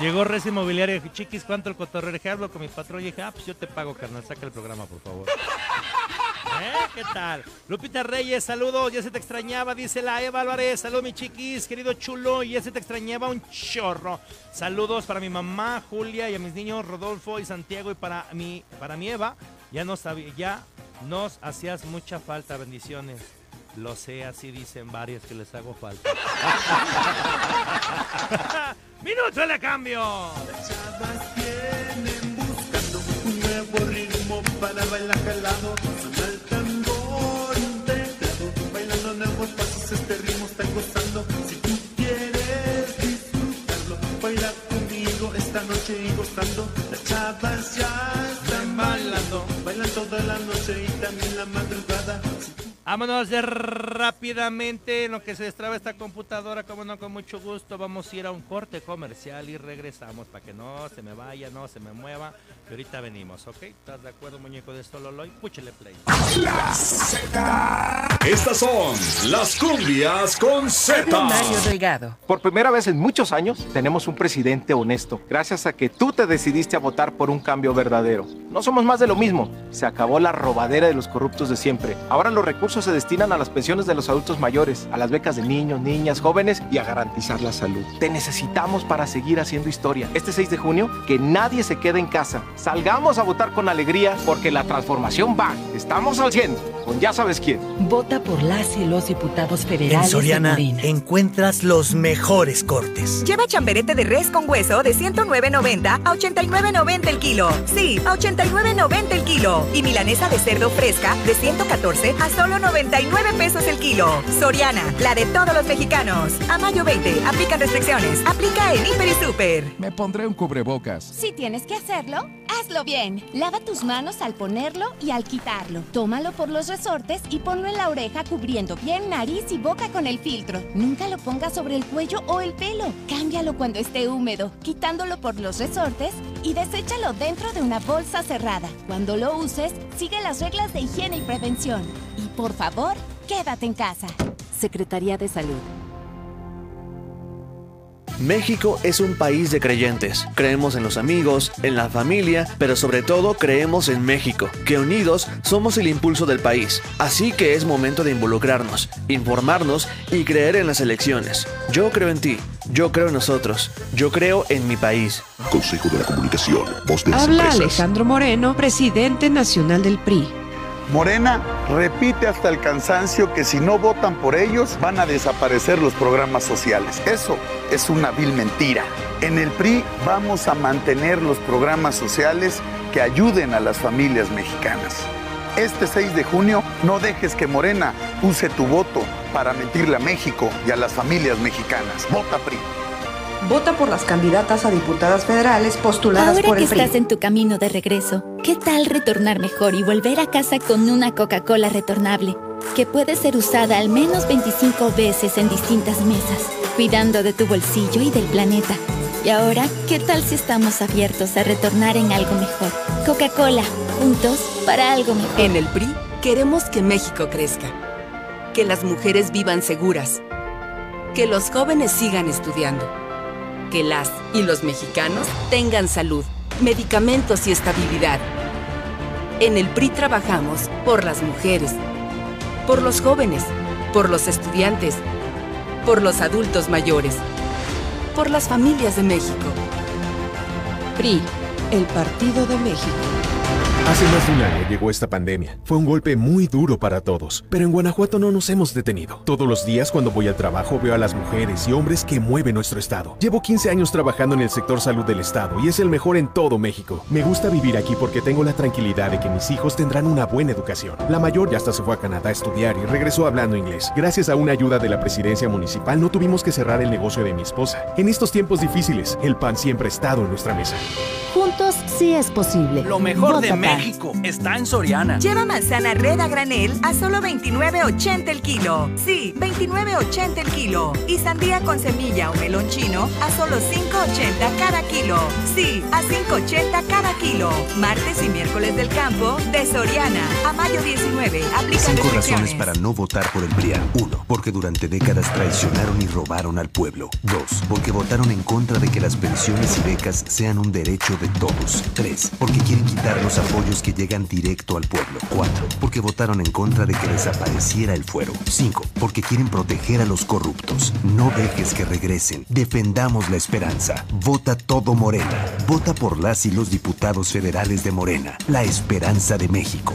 Llegó Resident Mobiliaria chiquis, ¿cuánto el cotorreo? Dije, hablo con mi patrón y dije, ah, pues yo te pago, carnal, saca el programa, por favor. ¿Eh? ¿Qué tal? Lupita Reyes, saludos, ya se te extrañaba, dice la Eva Álvarez, saludos mi chiquis, querido chulo, ya se te extrañaba un chorro. Saludos para mi mamá Julia y a mis niños Rodolfo y Santiago y para mi, para mi Eva, ya nos, hab- ya nos hacías mucha falta, bendiciones. Lo sé, así dicen varios que les hago falta. ¡Minuto de cambio! Vienen buscando un nuevo ritmo para bailar calado. Suena el tambor integrado, bailando nuevos pasos. Este ritmo está gozando. Si conmigo esta noche y gozando. Las chavas ya están bailando, bailan toda la noche y también la madrugada. Si Vámonos de rápidamente en lo que se destraba esta computadora, como no, con mucho gusto. Vamos a ir a un corte comercial y regresamos para que no se me vaya, no se me mueva. Y ahorita venimos, ¿ok? ¿Estás de acuerdo, muñeco de Sololoy? Púchele play. Estas son las cumbias con Z. Mario Delgado. Por primera vez en muchos años tenemos un presidente honesto, gracias a que tú te decidiste a votar por un cambio verdadero. No somos más de lo mismo. Se acabó la robadera de los corruptos de siempre. Ahora los recursos se destinan a las pensiones de los adultos mayores, a las becas de niños, niñas, jóvenes y a garantizar la salud. Te necesitamos para seguir haciendo historia. Este 6 de junio, que nadie se quede en casa. Salgamos a votar con alegría porque la transformación va. Estamos al 100 con ya sabes quién. Vota por las y los diputados En federales Soriana de Morena. encuentras los mejores cortes. Lleva chamberete de res con hueso de 109.90 a 89.90 el kilo. Sí, a 89.90 el kilo. Y milanesa de cerdo fresca de 114 a solo 99 pesos el kilo. Soriana, la de todos los mexicanos. A mayo 20, aplican restricciones. Aplica en Hiper y Super. Me pondré un cubrebocas. Si tienes que hacerlo, hazlo bien. Lava tus manos al ponerlo y al quitarlo. Tómalo por los resortes y ponlo en la oreja cubriendo bien nariz y boca con el filtro. Nunca lo pongas sobre el cuello o el pelo. Cámbialo cuando esté húmedo, quitándolo por los resortes y deséchalo dentro de una bolsa cerrada. Cuando lo uses, sigue las reglas de higiene y prevención. Y por favor, quédate en casa. Secretaría de Salud. México es un país de creyentes. Creemos en los amigos, en la familia, pero sobre todo creemos en México, que unidos somos el impulso del país. Así que es momento de involucrarnos, informarnos y creer en las elecciones. Yo creo en ti, yo creo en nosotros, yo creo en mi país. Consejo de la Comunicación, voz de las Habla empresas. Alejandro Moreno, presidente nacional del PRI. Morena repite hasta el cansancio que si no votan por ellos van a desaparecer los programas sociales. Eso es una vil mentira. En el PRI vamos a mantener los programas sociales que ayuden a las familias mexicanas. Este 6 de junio no dejes que Morena use tu voto para mentirle a México y a las familias mexicanas. Vota PRI. Vota por las candidatas a diputadas federales postuladas Ahora por que el PRI. estás en tu camino de regreso, ¿qué tal retornar mejor y volver a casa con una Coca-Cola retornable? Que puede ser usada al menos 25 veces en distintas mesas, cuidando de tu bolsillo y del planeta. Y ahora, ¿qué tal si estamos abiertos a retornar en algo mejor? Coca-Cola, juntos para algo mejor. En el PRI Queremos que México crezca, que las mujeres vivan seguras, que los jóvenes sigan estudiando, que las y los mexicanos tengan salud, medicamentos y estabilidad. En el PRI trabajamos por las mujeres, por los jóvenes, por los estudiantes, por los adultos mayores, por las familias de México. PRI, el Partido de México. Hace más de un año llegó esta pandemia. Fue un golpe muy duro para todos, pero en Guanajuato no nos hemos detenido. Todos los días cuando voy al trabajo veo a las mujeres y hombres que mueven nuestro estado. Llevo 15 años trabajando en el sector salud del estado y es el mejor en todo México. Me gusta vivir aquí porque tengo la tranquilidad de que mis hijos tendrán una buena educación. La mayor ya hasta se fue a Canadá a estudiar y regresó hablando inglés. Gracias a una ayuda de la presidencia municipal no tuvimos que cerrar el negocio de mi esposa. En estos tiempos difíciles, el pan siempre ha estado en nuestra mesa. Juntos sí es posible. Lo mejor Vota de. México está en Soriana. Lleva manzana red a granel a solo 29.80 el kilo. Sí, 29.80 el kilo. Y sandía con semilla o melón chino a solo 5.80 cada kilo. Sí, a 5.80 cada kilo. Martes y miércoles del campo de Soriana. A mayo 19. Aplican Cinco razones para no votar por el PRIAN. 1. Porque durante décadas traicionaron y robaron al pueblo. 2. Porque votaron en contra de que las pensiones y becas sean un derecho de todos. 3. Porque quieren quitar los apoyos que llegan directo al pueblo. 4. Porque votaron en contra de que desapareciera el fuero. 5. Porque quieren proteger a los corruptos. No dejes que regresen. Defendamos la esperanza. Vota todo Morena. Vota por las y los diputados federales de Morena. La esperanza de México.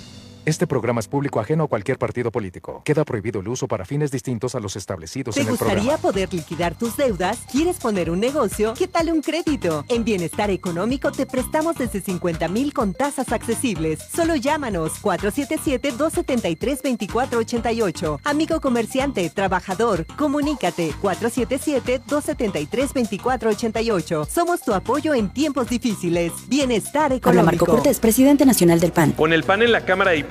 Este programa es público ajeno a cualquier partido político. Queda prohibido el uso para fines distintos a los establecidos ¿Te en el gustaría programa. poder liquidar tus deudas? ¿Quieres poner un negocio? ¿Qué tal un crédito? En Bienestar Económico te prestamos desde 50 mil con tasas accesibles. Solo llámanos 477-273-2488. Amigo comerciante, trabajador, comunícate 477-273-2488. Somos tu apoyo en tiempos difíciles. Bienestar Pablo Marco Económico. Cortés, presidente nacional del PAN. Con el PAN en la Cámara de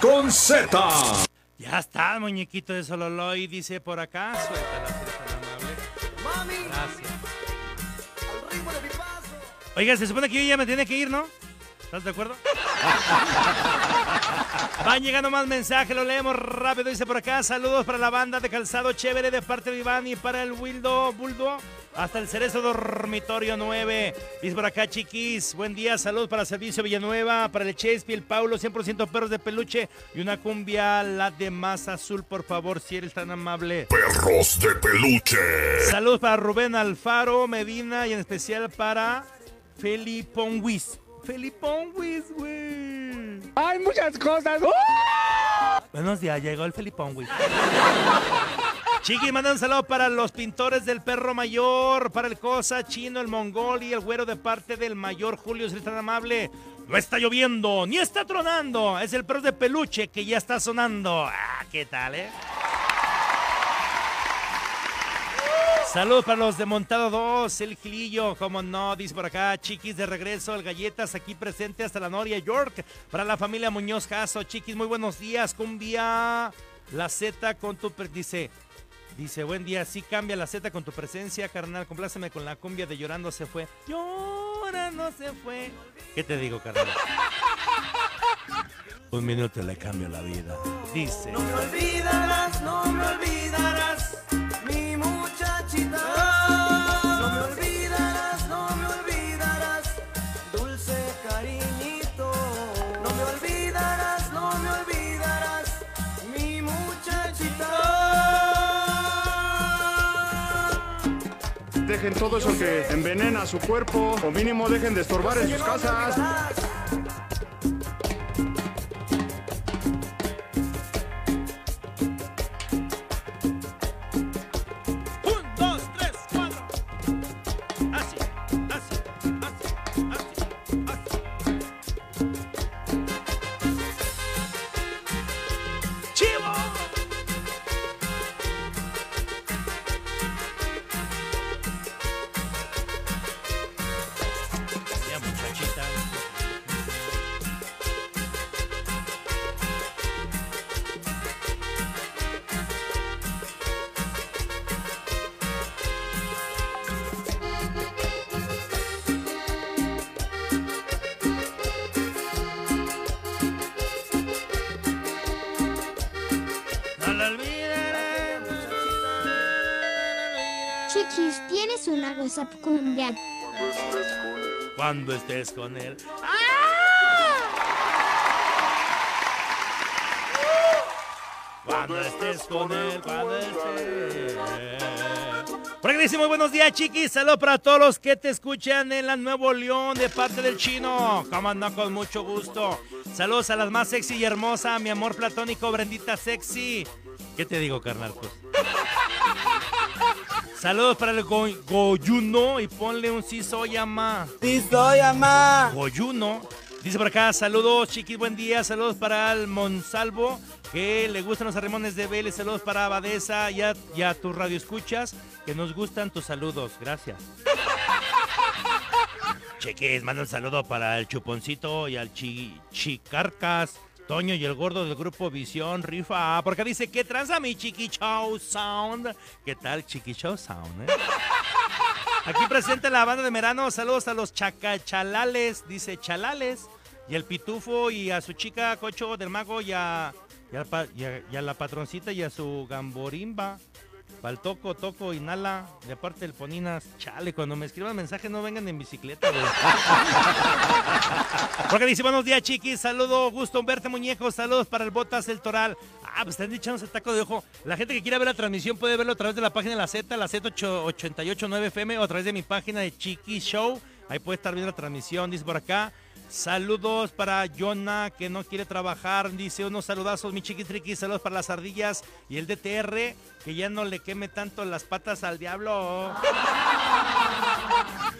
con Z. Ya está, muñequito de Sololoy, dice por acá. Suéltala, tan amable. Gracias. Oiga, se supone que yo ya me tiene que ir, ¿no? ¿Estás de acuerdo? Van llegando más mensajes, lo leemos rápido. Dice por acá, saludos para la banda de calzado chévere de parte de Iván y para el Wildo Buldo hasta el Cerezo Dormitorio 9. Dice por acá, chiquis, buen día, saludos para Servicio Villanueva, para el Chespi, el Paulo, 100% perros de peluche y una cumbia, la de más azul, por favor, si eres tan amable. Perros de peluche. Saludos para Rubén Alfaro Medina y en especial para Felipón Wiz. Felipón Wiz, güey. Hay muchas cosas. Buenos días, llegó el Felipón Wiz. Chiqui, manda un saludo para los pintores del perro mayor, para el Cosa, Chino, el Mongol y el güero de parte del mayor Julio, si tan amable. No está lloviendo, ni está tronando. Es el perro de peluche que ya está sonando. Ah, ¿qué tal, eh? Saludos para los de Montado 2, el Gilillo, como no, dice por acá, chiquis de regreso, el Galletas aquí presente hasta la Noria York, para la familia Muñoz Jasso, chiquis, muy buenos días, cumbia, la Z con tu, dice, dice, buen día, sí cambia la Z con tu presencia, carnal, compláceme con la cumbia de Llorando se fue, Llorando se fue, ¿qué te digo, carnal? Un minuto le cambio la vida, dice. No me olvidarás, no me olvidarás, mi muchachita. No me olvidarás, no me olvidarás, dulce cariñito. No me olvidarás, no me olvidarás, mi muchachita. dejen todo eso que envenena su cuerpo o mínimo dejen de estorbar en sus casas. Cuando estés con él. Cuando estés con él, cuando estés. Por aquí dice muy buenos días, chiquis. Saludos para todos los que te escuchan en la Nuevo León de parte del chino. Como con mucho gusto. Saludos a las más sexy y hermosa, mi amor platónico, Brendita Sexy. ¿Qué te digo, carnal? Pues. Saludos para el Go- Goyuno y ponle un sí soy ama. Sí soy ama. Goyuno. Dice por acá, saludos chiquis, buen día. Saludos para el Monsalvo, que le gustan los arrimones de Vélez. Saludos para Abadesa y a, y a tus radioescuchas, que nos gustan tus saludos. Gracias. Chiquis, manda un saludo para el Chuponcito y al chi, Chicarcas, Toño y el gordo del grupo Visión Rifa. Porque dice, ¿qué tranza mi Chiqui Show Sound? ¿Qué tal Chiqui Show Sound? eh? Aquí presente la banda de Merano. Saludos a los chacachalales, dice Chalales. Y el Pitufo y a su chica Cocho del Mago y a la patroncita y a su gamborimba. Pal toco, toco, inhala. De parte del Poninas. Chale, cuando me escriban mensajes no vengan en bicicleta, güey. Porque dice buenos días, chiquis. Saludo, gusto en verte, muñeco. Saludos para el Botas, el Toral. Ah, pues están echándose el taco de ojo. La gente que quiera ver la transmisión puede verlo a través de la página de la Z, la Z889 FM o a través de mi página de Chiqui Show. Ahí puede estar viendo la transmisión, dice por acá. Saludos para Jonah, que no quiere trabajar. Dice unos saludazos, mi chiqui triqui. Saludos para las ardillas y el DTR, que ya no le queme tanto las patas al diablo.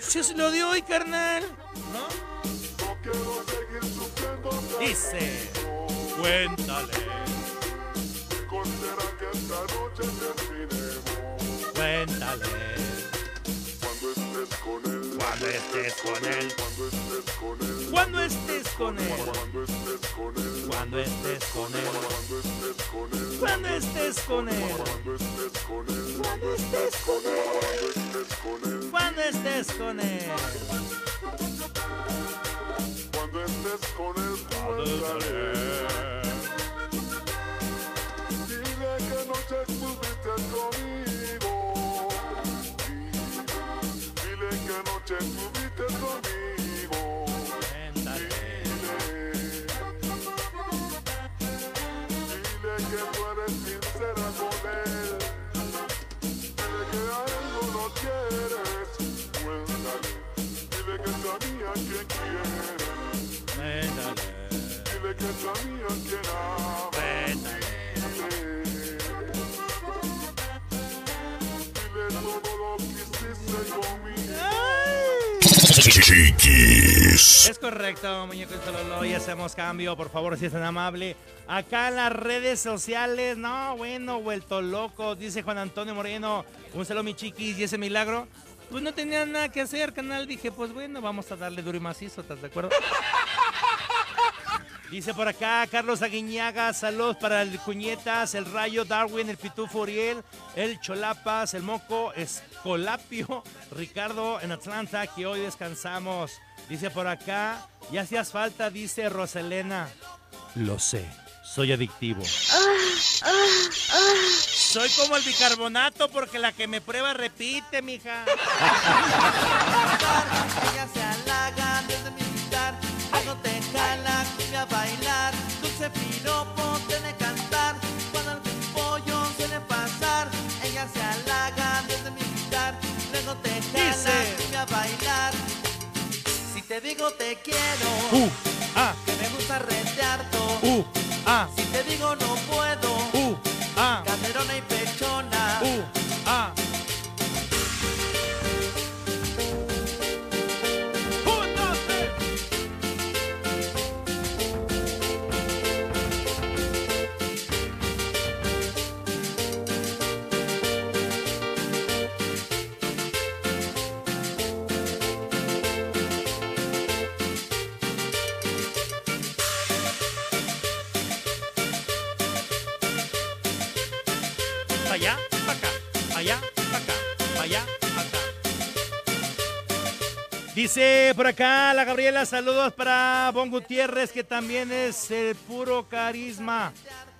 Si se lo dio hoy, carnal. ¿No? Dice, cuéntale. Cuéntale. Cuando estés con él. Cuando estés con él. Cuando estés con él. Cuando estés con él. Cuando estés con él. Cuando estés con él. Cuando estés con él, Dile que noche estuviste conmigo. Dile que noche estuviste conmigo. Quieres. Dile que. Dile todo lo que hiciste conmigo. Es correcto, muñeco Sololo, y hacemos cambio, por favor, si es tan amable. Acá en las redes sociales, no, bueno, vuelto loco, dice Juan Antonio Moreno. Un saludo, mi chiquis, y ese milagro. Pues no tenía nada que hacer, canal. Dije, pues bueno, vamos a darle duro y macizo, ¿estás de acuerdo? Dice por acá Carlos Aguiñaga, saludos para el Cuñetas, el Rayo, Darwin, el Pitufo Uriel, el Cholapas, el Moco, Escolapio, Ricardo en Atlanta, que hoy descansamos. Dice por acá, ya hacías falta, dice Roselena. Lo sé, soy adictivo. Soy como el bicarbonato porque la que me prueba repite, mija. Ella se halaga desde mi guitar, luego te jala cumbia a bailar, dulce piropo tiene cantar, cuando algún pollo suele pasar, ella se halaga desde mi guitar, luego te de irme a bailar. Si te digo te quiero, Uh, ah, que me gusta rentearto. uh, ah, Si te digo no puedo, por acá la Gabriela, saludos para Bon Gutiérrez, que también es el puro carisma.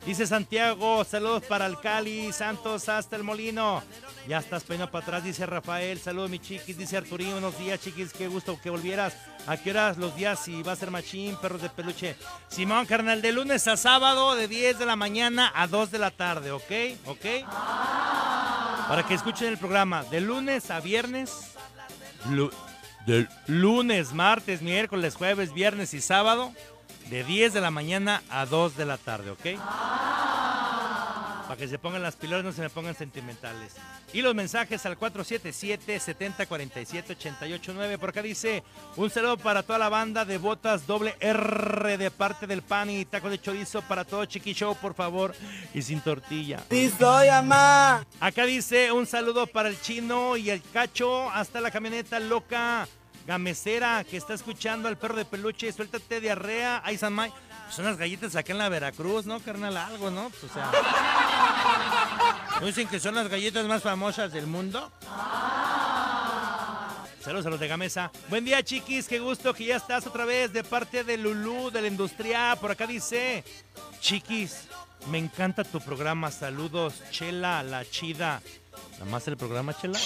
Dice Santiago, saludos para Alcali, Santos, hasta el Molino. Ya estás peinado para atrás, dice Rafael. Saludos, mi chiquis. Dice Arturín, buenos días, chiquis. Qué gusto que volvieras. ¿A qué horas los días? Si va a ser machín, perros de peluche. Simón, carnal, de lunes a sábado, de 10 de la mañana a 2 de la tarde, ¿ok? ¿Ok? Para que escuchen el programa. De lunes a viernes. Lunes, martes, miércoles, jueves, viernes y sábado. De 10 de la mañana a 2 de la tarde, ¿ok? Para que se pongan las pilas, no se me pongan sentimentales. Y los mensajes al 477-7047-889. Por acá dice, un saludo para toda la banda de botas doble R de parte del pan y taco de chorizo para todo Chiqui Show, por favor. Y sin tortilla. Sí soy, mamá. Acá dice, un saludo para el chino y el cacho hasta la camioneta loca gamesera que está escuchando al perro de peluche. Suéltate diarrea. Ay, San May. Son las galletas acá en la Veracruz, ¿no, carnal? Algo, ¿no? Pues, o sea. ¿No dicen que son las galletas más famosas del mundo? Saludos a los de Gamesa. Buen día, chiquis. Qué gusto que ya estás otra vez de parte de Lulú, de la industria. Por acá dice, chiquis, me encanta tu programa. Saludos, Chela, la chida. ¿Nada más el programa, Chela?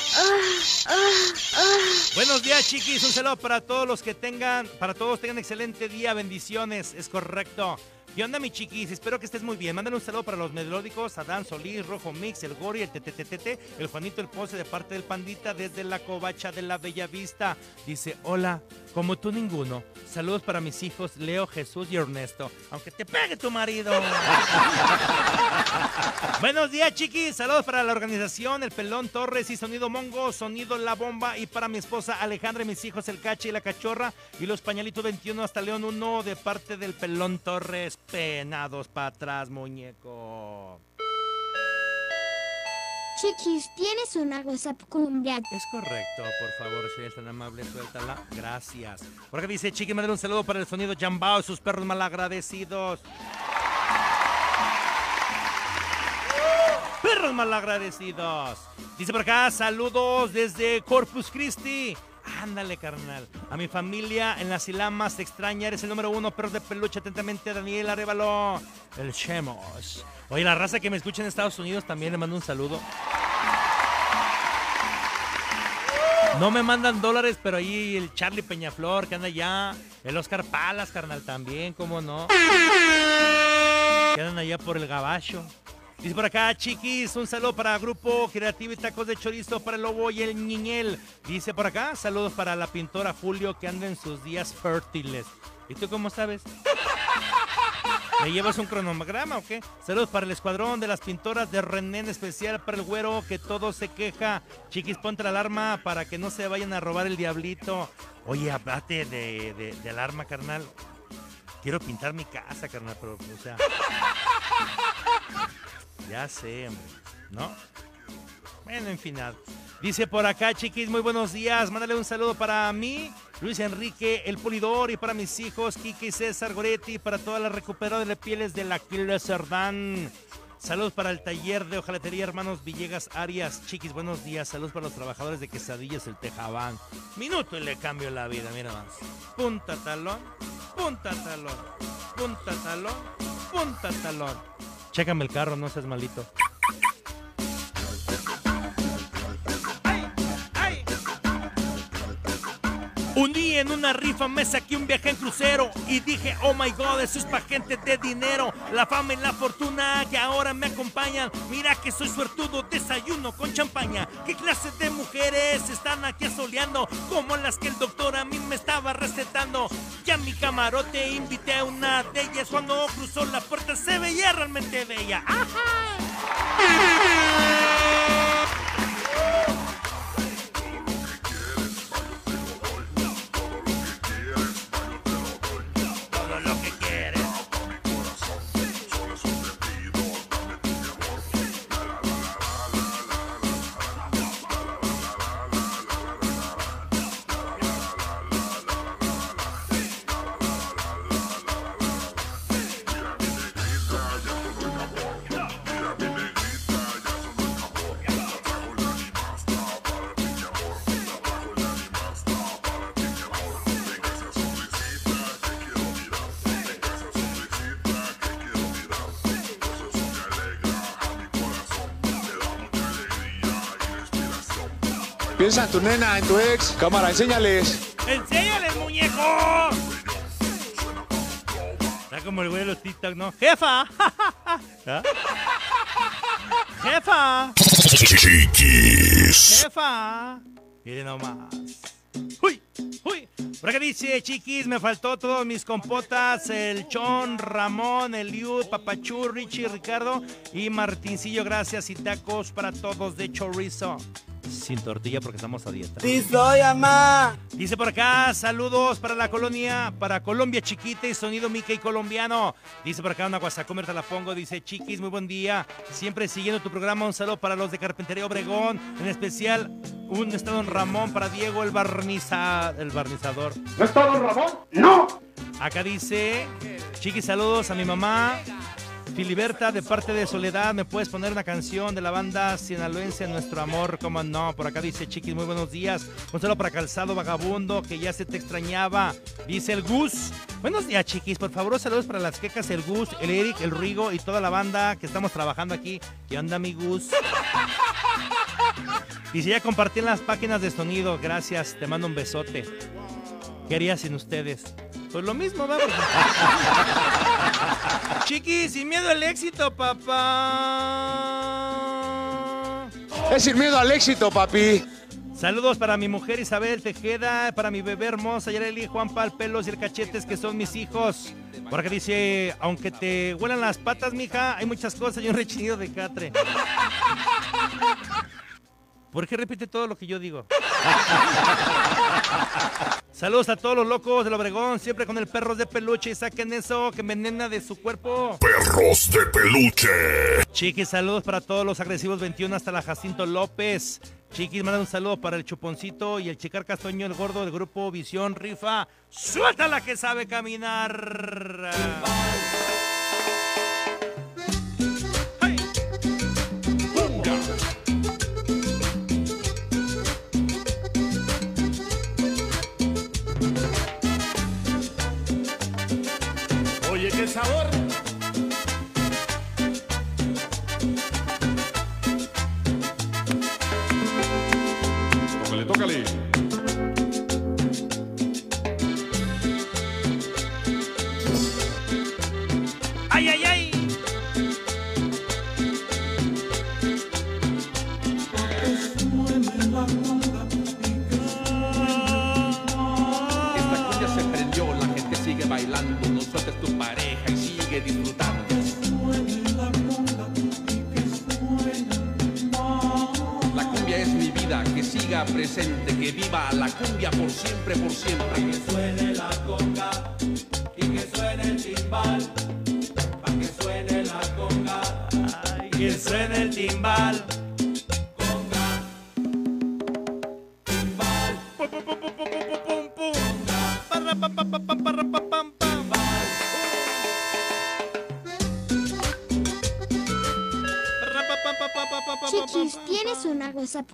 Buenos días, chiquis. Un saludo para todos los que tengan, para todos tengan excelente día. Bendiciones, es correcto. ¿Qué onda, mi chiquis? Espero que estés muy bien. Mándale un saludo para los melódicos, Adán Solís, Rojo Mix, el Gori, el TTTT, el Juanito el Pose de parte del Pandita desde la Covacha de la Bella Vista. Dice, hola, como tú ninguno. Saludos para mis hijos Leo, Jesús y Ernesto. Aunque te pegue tu marido. Buenos días, chiquis. Saludos para la organización, el Pelón Torres y Sonido Mongo, Sonido La Bomba y para mi esposa Alejandra y mis hijos el Cache y la Cachorra y los Pañalitos 21 hasta León 1 de parte del Pelón Torres. Penados para atrás, muñeco. Chiquis, ¿tienes una WhatsApp cumbia? Es correcto, por favor, si tan amable, suéltala. Gracias. Por acá dice, chiqui, mandale un saludo para el sonido Jambao y sus perros malagradecidos. Perros malagradecidos. Dice por acá, saludos desde Corpus Christi. Ándale, carnal. A mi familia en las Ilamas extraña. Eres el número uno, perros de peluche. Atentamente, Daniel Arevalo. El Chemos. Oye, la raza que me escucha en Estados Unidos también le mando un saludo. No me mandan dólares, pero ahí el Charlie Peñaflor que anda allá. El Oscar Palas, carnal, también, ¿cómo no? Quedan allá por el gabacho. Dice por acá, chiquis, un saludo para Grupo Creativo y Tacos de Chorizo para el Lobo y el Niñel. Dice por acá, saludos para la pintora Julio que anda en sus días fértiles. ¿Y tú cómo sabes? ¿Me llevas un cronograma o qué? Saludos para el escuadrón de las pintoras de René, en especial para el güero que todo se queja. Chiquis, ponte la alarma para que no se vayan a robar el diablito. Oye, aparte de, de alarma, carnal. Quiero pintar mi casa, carnal, pero, o sea. Ya sé, hombre. ¿No? Bueno, en final. Dice por acá, chiquis, muy buenos días. Mándale un saludo para mí, Luis Enrique, el Polidor, y para mis hijos, Kiki, César, Goretti, para todas las recuperadoras de pieles de la Killer Cerdán. Saludos para el taller de hojalatería Hermanos Villegas Arias. Chiquis, buenos días. Saludos para los trabajadores de Quesadillas El Tejabán. Minuto y le cambio la vida, mira más. Punta talón, punta talón, punta talón, punta talón. Chécame el carro, no seas malito. Un día en una rifa me saqué un viaje en crucero y dije, oh my god, eso es pa' gente de dinero. La fama y la fortuna que ahora me acompañan. Mira que soy suertudo, desayuno con champaña. ¿Qué clase de mujeres están aquí asoleando? Como las que el doctor a mí me estaba recetando. Ya mi camarote invité a una de ellas. Cuando cruzó la puerta se veía realmente bella. Piensa en tu nena, en tu ex. Cámara, enséñales. ¡Enséñales, muñeco! Está como el güey de los TikTok, ¿no? ¡Jefa! ¿Ah? ¡Jefa! Chiquis. ¡Jefa! Miren nomás. ¡Uy! ¡Uy! Por acá dice, chiquis, me faltó todos mis compotas, el Chon, Ramón, Eliud, Papachú, Richie, Ricardo y Martincillo, gracias y tacos para todos de chorizo. Sin tortilla porque estamos a dieta. Sí soy, mamá. Dice por acá, saludos para la colonia, para Colombia chiquita y sonido Mickey colombiano. Dice por acá una guasacomer te la pongo, dice Chiquis, muy buen día. Siempre siguiendo tu programa, un saludo para los de Carpintería Obregón, en especial un está don Ramón para Diego el barniza, el barnizador. ¿No está don Ramón? ¡No! Acá dice, Chiquis, saludos a mi mamá. Filiberta, de parte de Soledad, ¿me puedes poner una canción de la banda sinaloense Nuestro Amor? ¿Cómo no? Por acá dice Chiquis, muy buenos días. Un saludo para Calzado Vagabundo, que ya se te extrañaba. Dice el Gus. Buenos días, Chiquis. Por favor, saludos para las quecas, el Gus, el Eric, el Rigo y toda la banda que estamos trabajando aquí. ¿Qué onda, mi Gus? Dice, ya compartí en las páginas de sonido. Gracias, te mando un besote. ¿Qué haría sin ustedes? Pues lo mismo, vamos. Chiqui, sin miedo al éxito, papá. Es sin miedo al éxito, papi. Saludos para mi mujer Isabel Tejeda, para mi bebé hermosa Yareli, Juan Pal, Pelos y el Cachetes, que son mis hijos. Por acá dice, aunque te huelan las patas, mija, hay muchas cosas y un rechinido de catre. ¿Por qué repite todo lo que yo digo? Saludos a todos los locos del Obregón, siempre con el perros de peluche y saquen eso que envenena de su cuerpo. Perros de peluche. Chiquis, saludos para todos los agresivos 21 hasta la Jacinto López. Chiquis, manda un saludo para el Chuponcito y el Chicar Castoño, el gordo del grupo Visión Rifa. ¡Suéltala que sabe caminar! Sabor.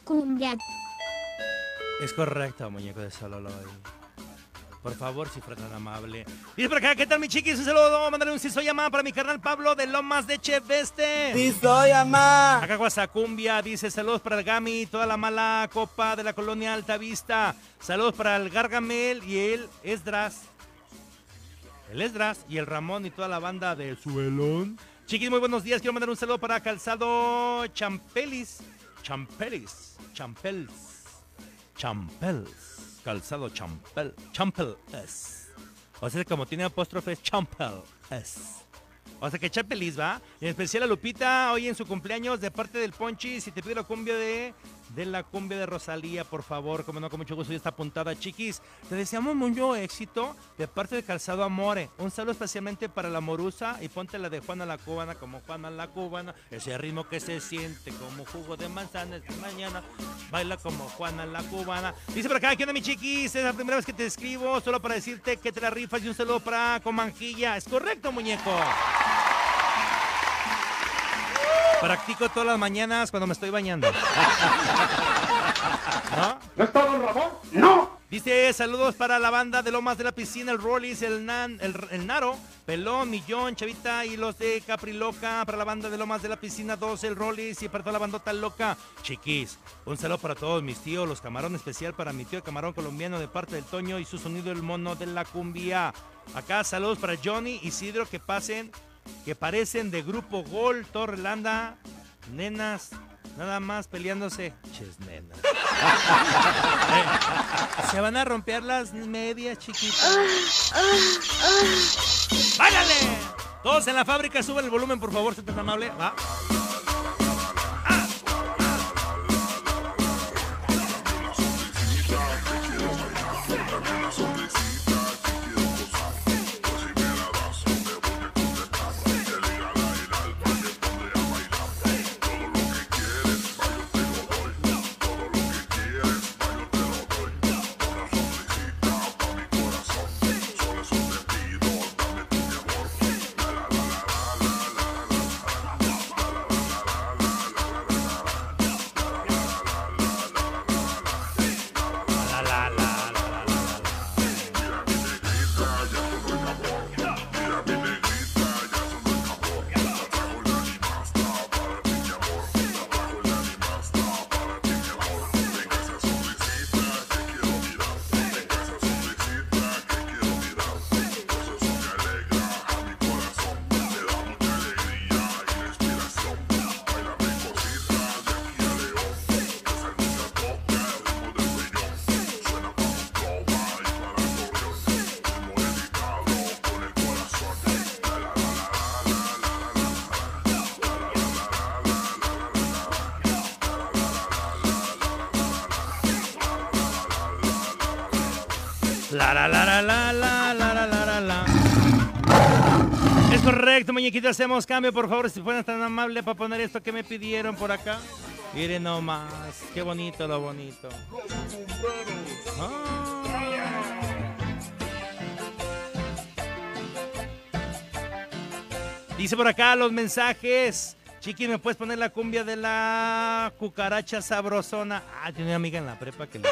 Colombiana. Es correcto, muñeco de Sololoy. Por favor, si fuera tan amable. Dice por acá, ¿qué tal mi chiquis? Un saludo, mandarle un sí soy amá para mi carnal Pablo de Lomas de Cheveste. Sí soy amá. Acá Guasacumbia dice saludos para el Gami, toda la mala copa de la colonia Alta Vista. Saludos para el Gargamel y el Esdras. El Esdras y el Ramón y toda la banda del Suelón. Chiquis, muy buenos días. Quiero mandar un saludo para Calzado Champelis. Champelis. Champels. Champels. Calzado Champel. Champel es. O sea, como tiene apóstrofes, Champel es. O sea que Champelis va. En especial a Lupita, hoy en su cumpleaños, de parte del Ponchi. Si te pido la cumbia de, de la cumbia de Rosalía, por favor. Como no, con mucho gusto, ya está apuntada, chiquis. Te deseamos mucho éxito de parte de Calzado Amore. Un saludo especialmente para la Morusa y ponte la de Juana la Cubana, como Juana la Cubana. Ese ritmo que se siente como jugo de manzana esta mañana. Baila como Juana la Cubana. Dice por acá, ¿qué onda, mi chiquis? Es la primera vez que te escribo, solo para decirte que te la rifas y un saludo para Comanjilla. Es correcto, muñeco. Practico todas las mañanas cuando me estoy bañando. ¿No? ¿No está don Ramón? ¡No! Dice saludos para la banda de Lomas de la Piscina, el Rollis, el, Nan, el, el Naro, Pelón, Millón, Chavita y los de Capriloca. Para la banda de Lomas de la Piscina 2, el Rollis y para toda la bandota loca. Chiquis, un saludo para todos mis tíos, los camarón especial para mi tío el camarón colombiano de parte del Toño y su sonido el mono de la cumbia. Acá saludos para Johnny, Isidro, que pasen que parecen de grupo Gol, Torrelanda, nenas, nada más peleándose. Ches, nenas. Se van a romper las medias, chiquitas. ¡Váyale! Todos en la fábrica, suban el volumen, por favor, si tan amable. Va. Correcto, muñequito, hacemos cambio, por favor, si fueran tan amables para poner esto que me pidieron por acá. Miren nomás, qué bonito lo bonito. Dice por acá los mensajes. Chiqui, ¿me puedes poner la cumbia de la cucaracha sabrosona? Ah, tiene una amiga en la prepa que le...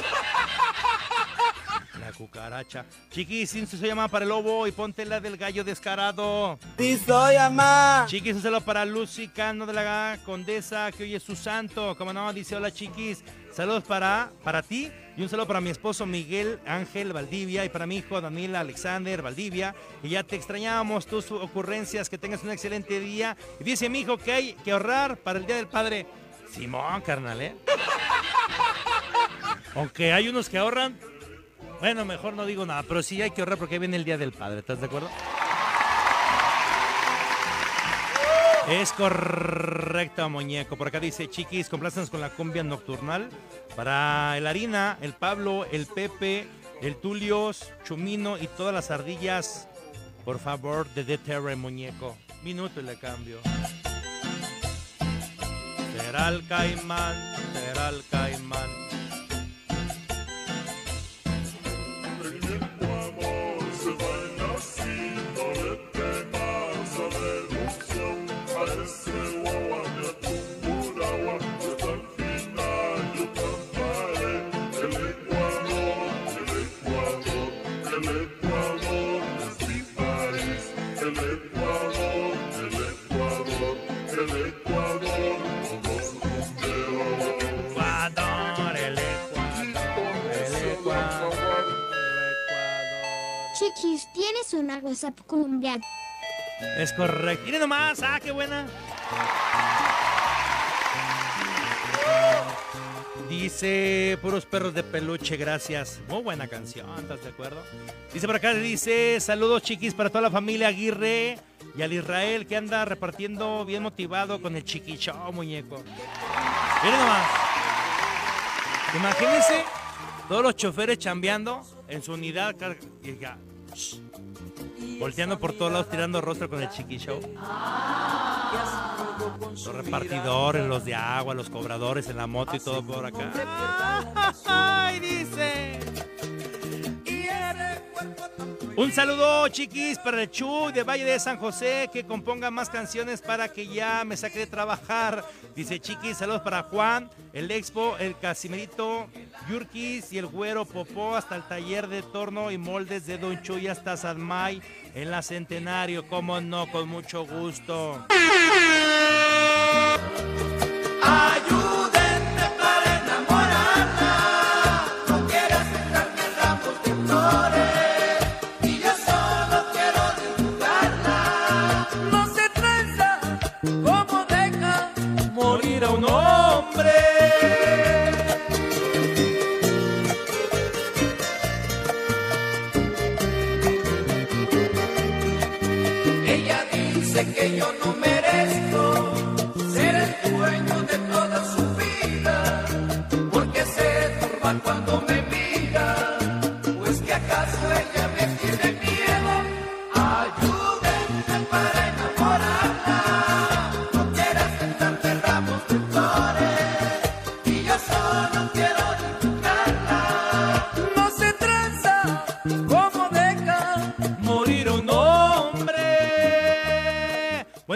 Cucaracha. Chiquis, un se llama para el lobo y ponte la del gallo descarado. Sí soy. Chiquis, un saludo para Lucy Cano de la Condesa, que hoy es su santo. Como no, dice hola chiquis. Saludos para, para ti y un saludo para mi esposo Miguel Ángel Valdivia y para mi hijo Daniel Alexander Valdivia. Y ya te extrañábamos tus ocurrencias, que tengas un excelente día. Y dice mi hijo que hay que ahorrar para el Día del Padre. Simón, carnal, ¿eh? Aunque hay unos que ahorran, bueno, mejor no digo nada, pero sí hay que ahorrar porque viene el Día del Padre, ¿estás de acuerdo? Es correcto, muñeco. Por acá dice, chiquis, complácenos con la cumbia nocturnal. Para el Harina, el Pablo, el Pepe, el Tulios, Chumino y todas las ardillas. Por favor, de DTR, muñeco. Minuto y le cambio. Será el caimán, será el caimán. Una WhatsApp cumbia? Es correcto. Miren nomás, ah, qué buena. Dice, puros perros de peluche, gracias. Muy buena canción, ¿estás de acuerdo? Dice por acá, dice, saludos chiquis para toda la familia Aguirre y al Israel que anda repartiendo bien motivado con el chiquicho, muñeco. Miren nomás. Imagínense todos los choferes chambeando en su unidad. y ya, Volteando por todos lados, tirando rostro con el chiqui. Los repartidores, los de agua, los cobradores en la moto y todo por acá. ¡Ay, dice! Un saludo, chiquis, para el Chuy de Valle de San José, que componga más canciones para que ya me saque de trabajar. Dice, chiquis, saludos para Juan, el Expo, el Casimerito, Yurkis y el Güero Popó, hasta el taller de torno y moldes de Don Chuy hasta San May en la Centenario. Como no, con mucho gusto. Ayúdenme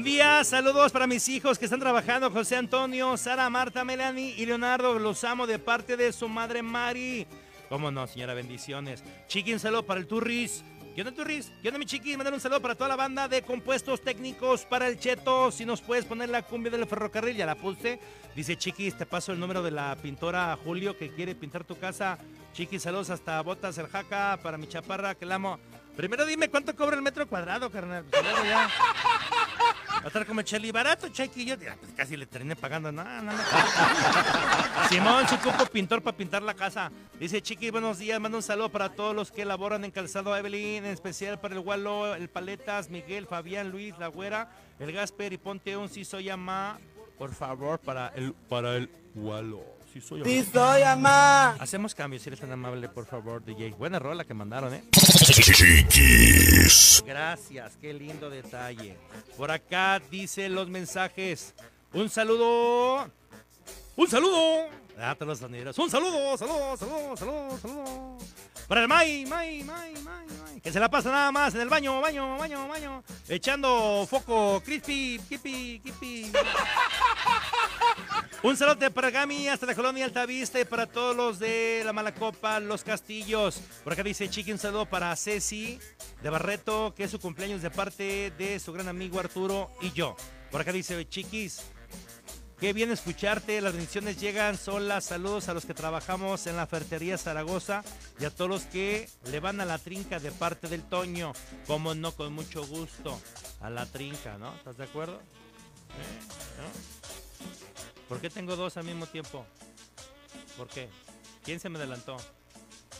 Buen saludos para mis hijos que están trabajando, José Antonio, Sara, Marta, Melanie y Leonardo. Los amo de parte de su madre Mari. ¿Cómo no, señora? Bendiciones. Chiqui, un saludo para el Turris. ¿Qué onda, Turris? ¿Qué onda, mi chiqui? Mandar un saludo para toda la banda de compuestos técnicos para el Cheto. Si nos puedes poner la cumbia del ferrocarril, ya la puse. Dice Chiquis, te paso el número de la pintora Julio que quiere pintar tu casa. Chiquis, saludos hasta Botas el Jaca para mi chaparra que la amo. Primero dime cuánto cobra el metro cuadrado, carnal. Pues luego ya. Va a estar como Cheli, barato, Chequi. Yo pues casi le terminé pagando. No, no, no. Simón, su cupo pintor para pintar la casa. Dice Chiqui, buenos días. Manda un saludo para todos los que elaboran en calzado Evelyn, en especial para el Gualo, el Paletas, Miguel, Fabián, Luis, La Güera, el Gasper y ponte un si soy ama, por favor, para el, para el Gualo. Si soy ama. Sí soy ama. Hacemos cambios, si eres tan amable, por favor, DJ. Buena rola que mandaron, ¿eh? Chiquis. Gracias, qué lindo detalle. Por acá dice los mensajes. Un saludo. Un saludo. Ah, todos los sonidos. Un saludo, saludo, saludo, saludo, saludo. Para el May, May, May, May, May. Que se la pasa nada más en el baño, baño, baño, baño. Echando foco, crispy, kipi, kipi. Un saludo para Gami hasta la colonia Altavista y para todos los de la Malacopa, los Castillos. Por acá dice Chiqui, un saludo para Ceci de Barreto, que es su cumpleaños de parte de su gran amigo Arturo y yo. Por acá dice Chiquis, qué bien escucharte, las bendiciones llegan solas. Saludos a los que trabajamos en la ferretería Zaragoza y a todos los que le van a la trinca de parte del Toño. Como no, con mucho gusto. A la trinca, ¿no? ¿Estás de acuerdo? ¿Eh? ¿Por qué tengo dos al mismo tiempo? ¿Por qué? ¿Quién se me adelantó?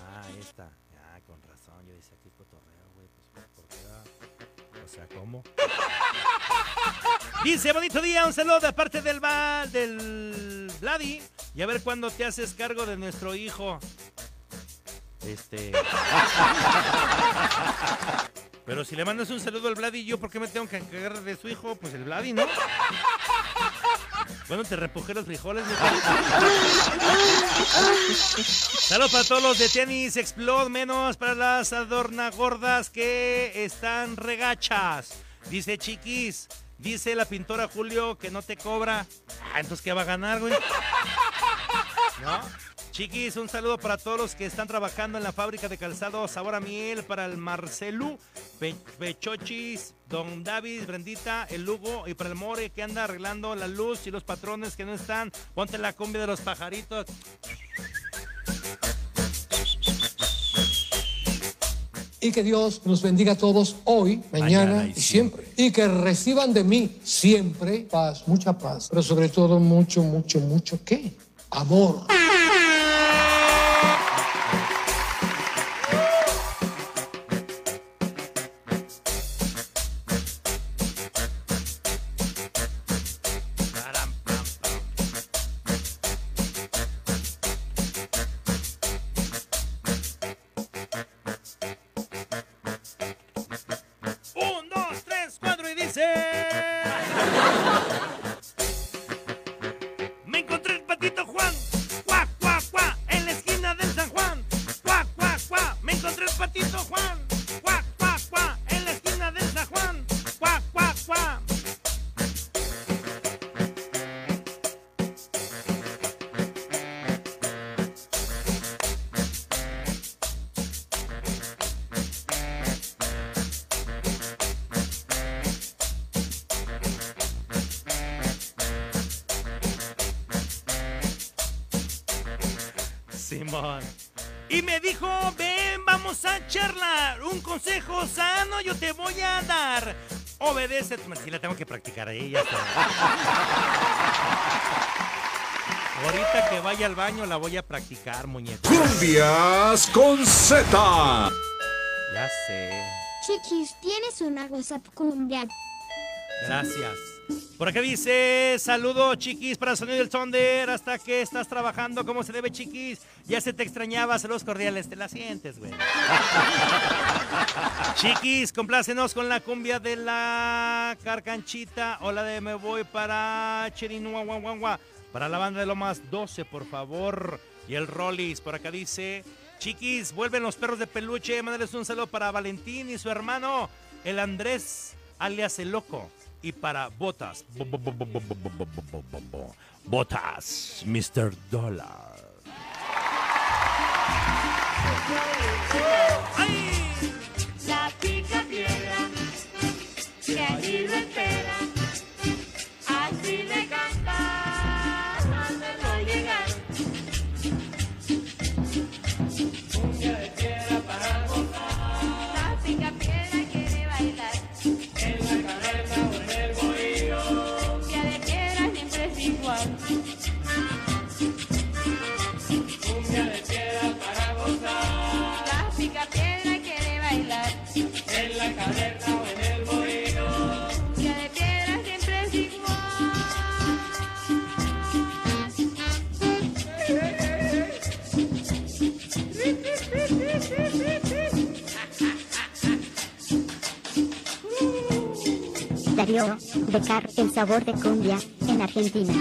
Ah, ahí está. Ya, con razón. Yo decía aquí cotorreo, güey. Pues, ¿por qué? O sea, ¿cómo? Dice, bonito día, un saludo de parte del Val, del Vladi. Y a ver cuándo te haces cargo de nuestro hijo. Este. Pero si le mandas un saludo al Vladi, ¿yo por qué me tengo que encargar de su hijo? Pues el Vladi, ¿no? Bueno, te repujé los frijoles. Saludos para todos los de tenis Explode, menos para las adornagordas que están regachas. Dice Chiquis, dice la pintora Julio que no te cobra. Ah, entonces ¿qué va a ganar, güey? ¿No? Chiquis, un saludo para todos los que están trabajando en la fábrica de calzado Sabor a Miel, para el Marcelu, Pe- Pechochis, Don David, Brendita, el Lugo y para el More que anda arreglando la luz y los patrones que no están. Ponte la cumbia de los pajaritos. Y que Dios nos bendiga a todos hoy, mañana, Mañana y y siempre. Y que reciban de mí siempre paz, mucha paz, pero sobre todo mucho, mucho, mucho, ¿qué? Amor. Practicar ahí. Ya está. Ahorita que vaya al baño la voy a practicar, muñeco. Cumbias con Z. Ya sé. Chiquis, ¿tienes una WhatsApp cumbia? Gracias. Por acá dice, saludo chiquis para el sonido del Thunder, hasta que estás trabajando como se debe chiquis. Ya se te extrañaba, saludos cordiales, te la sientes, güey. Chiquis, complácenos con la cumbia de la carcanchita. Hola de me voy para Chirinua, para la banda de Lomas 12, por favor. Y el Rollis, por acá dice, Chiquis, vuelven los perros de peluche. Mándales un saludo para Valentín y su hermano, el Andrés, alias el Loco. Y para Botas. Botas, Mr. Dollar. Aí! El sabor de cumbia en Argentina.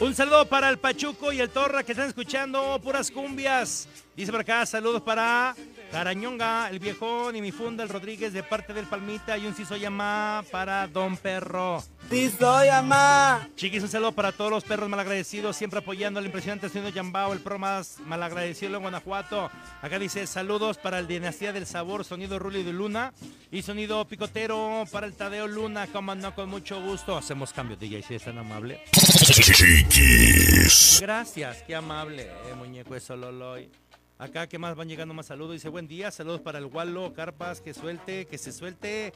Un saludo para el Pachuco y el Torra que están escuchando puras cumbias. Dice por acá, saludos para Carañonga, el viejón y mi funda, el Rodríguez de parte del Palmita y un sí soy amá para Don Perro. Sí soy amá. Chiquis, un saludo para todos los perros malagradecidos, siempre apoyando al impresionante sonido Yambao, el pro más malagradecido en Guanajuato. Acá dice saludos para el Dinastía del Sabor, sonido Ruli de Luna y sonido Picotero para el Tadeo Luna. Como no, con mucho gusto. Hacemos cambio, DJ, si es tan amable. Chiquis. Gracias, qué amable, eh, muñeco eso Loloy. Acá, ¿qué más van llegando más saludos? Dice, buen día, saludos para el Wallo, Carpas, que suelte, que se suelte,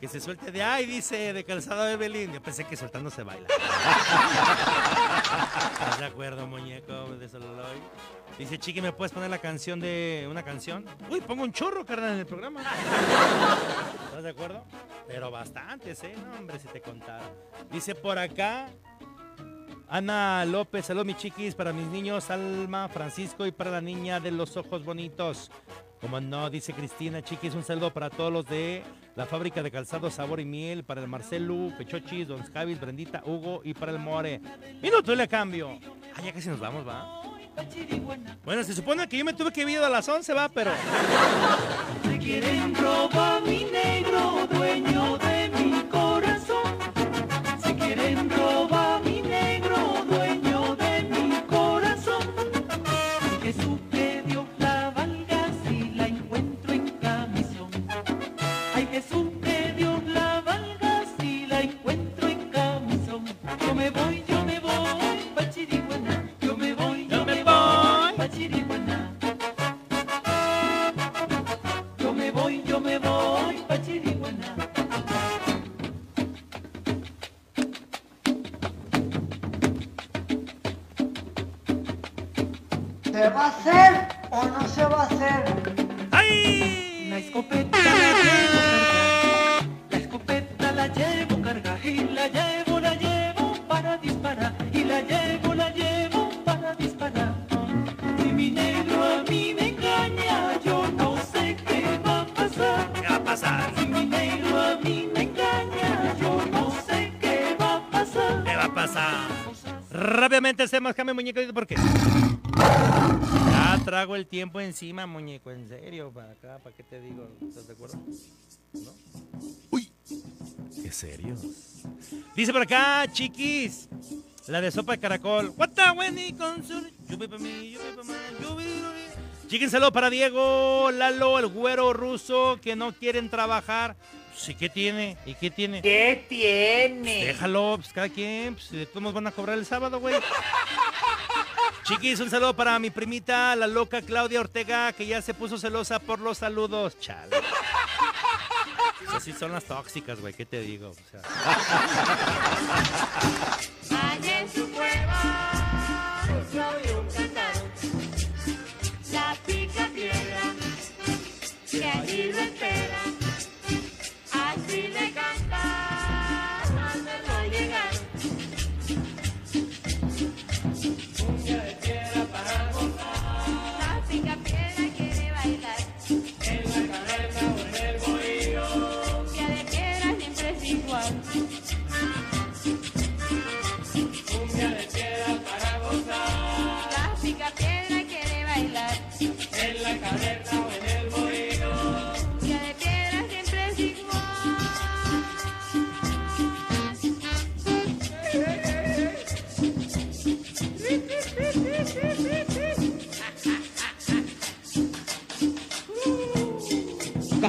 que se suelte de ay, dice, de calzado Evelyn. Yo pensé que soltando se baila. ¿Estás de acuerdo, muñeco? De eso Loloy. Dice, Chiqui, ¿me puedes poner la canción de una canción? Uy, pongo un chorro, carnal, en el programa. ¿Estás de acuerdo? Pero bastantes, ¿eh? No, hombre, si te contara. Dice por acá, Ana López, saludos mis chiquis, para mis niños, Alma, Francisco y para la niña de los ojos bonitos. Como no, dice Cristina Chiquis, un saludo para todos los de la fábrica de calzado Sabor y Miel, para el Marcelo, Pechochis, Don Javis, Brendita, Hugo y para el More. Minuto y le cambio. Ah, ya casi nos vamos, va. Bueno, se supone que yo me tuve que ir a las 11, va, pero... Quieren robar mi negro, dueño de escopeta la llevo cargada, la escopeta la llevo cargada y la llevo, la llevo para disparar y la llevo, la llevo para disparar. Si mi negro a mí me engaña, yo no sé qué va a pasar. ¿Qué va a pasar? Si mi negro a mí me engaña, yo no sé qué va a pasar. ¿Qué va a pasar? Rápidamente hacemos cambio, muñeco, porque... El tiempo encima, muñeco, en serio, para acá, ¿para qué te digo? ¿Estás de acuerdo? ¿No? Uy, qué serio. Dice por acá, chiquis, la de sopa de caracol. What the Wendy con su... Chiquis, saludo para Diego, Lalo, el güero ruso, que no quieren trabajar. Sí, ¿qué tiene? ¿Y qué tiene? ¿Qué tiene? Déjalo, pues cada quien, pues, de todos van a cobrar el sábado, güey. Chiquis, un saludo para mi primita, la loca Claudia Ortega, que ya se puso celosa por los saludos. Chale. Así son las tóxicas, güey, ¿qué te digo? Su cueva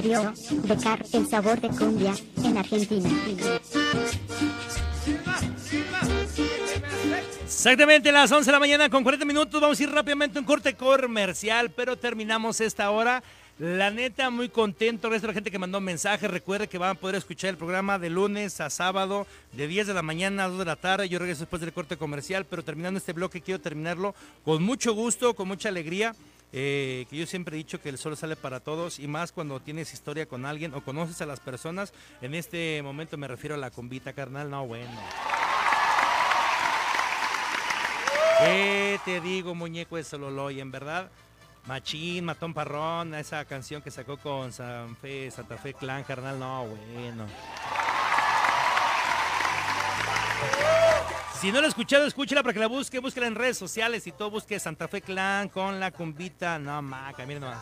Darío, Becar, el sabor de cumbia, en Argentina. Exactamente las 11 de la mañana con 40 minutos. Vamos a ir rápidamente a un corte comercial, pero terminamos esta hora. La neta, muy contento. Gracias a la gente que mandó mensajes. Recuerde que van a poder escuchar el programa de lunes a sábado, de 10 de la mañana a 2 de la tarde. Yo regreso después del corte comercial, pero terminando este bloque, quiero terminarlo con mucho gusto, con mucha alegría. Eh, que yo siempre he dicho que el sol sale para todos y más cuando tienes historia con alguien o conoces a las personas. En este momento me refiero a la convita, carnal. No, bueno. ¿Qué te digo, muñeco de Sololoy? En verdad, Machín, Matón Parrón, esa canción que sacó con San Fe, Santa Fe Clan, carnal, no, bueno. Si no la has escuchado, escúchela para que la busque, búsquela en redes sociales y todo, busque Santa Fe Clan con la cumbita. No, maca, miren nomás.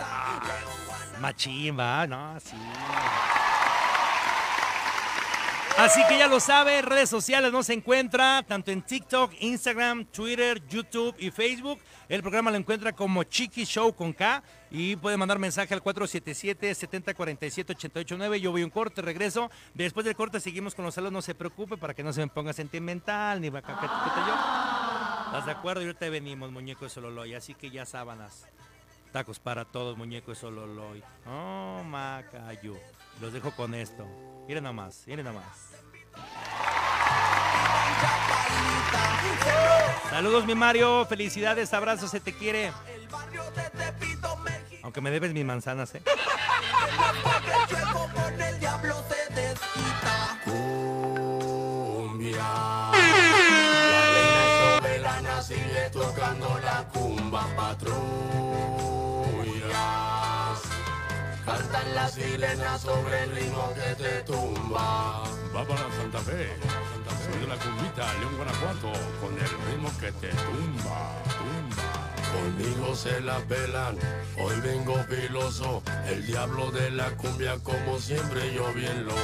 Ah, Machín, va, no, sí. Así que ya lo sabe, redes sociales nos encuentra tanto en TikTok, Instagram, Twitter, YouTube y Facebook. El programa lo encuentra como Chiqui Show con K y puede mandar mensaje al 477-7047-889. Yo voy a un corte, regreso. Después del corte seguimos con los saludos, no se preocupe para que no se me ponga sentimental ni va a yo. ¿Estás de acuerdo? Y ahorita venimos, muñeco de Sololoy, así que ya sábanas. Tacos para todos, muñeco de Sololoy. Oh, macayo. Los dejo con esto. Miren nomás, miren nomás. Saludos, mi Mario. Felicidades, abrazos, se te quiere. Aunque me debes mis manzanas, ¿eh? Con el diablo se desquita. Cumbia. La reina soberana sigue tocando la cumba patrón. Cantan las sirenas sobre el ritmo que te tumba. Va para Santa Fe, soy de la cumbita, León Guanajuato, con el ritmo que te tumba, tumba. Conmigo se la pelan, hoy vengo filoso, el diablo de la cumbia como siempre yo bien loco.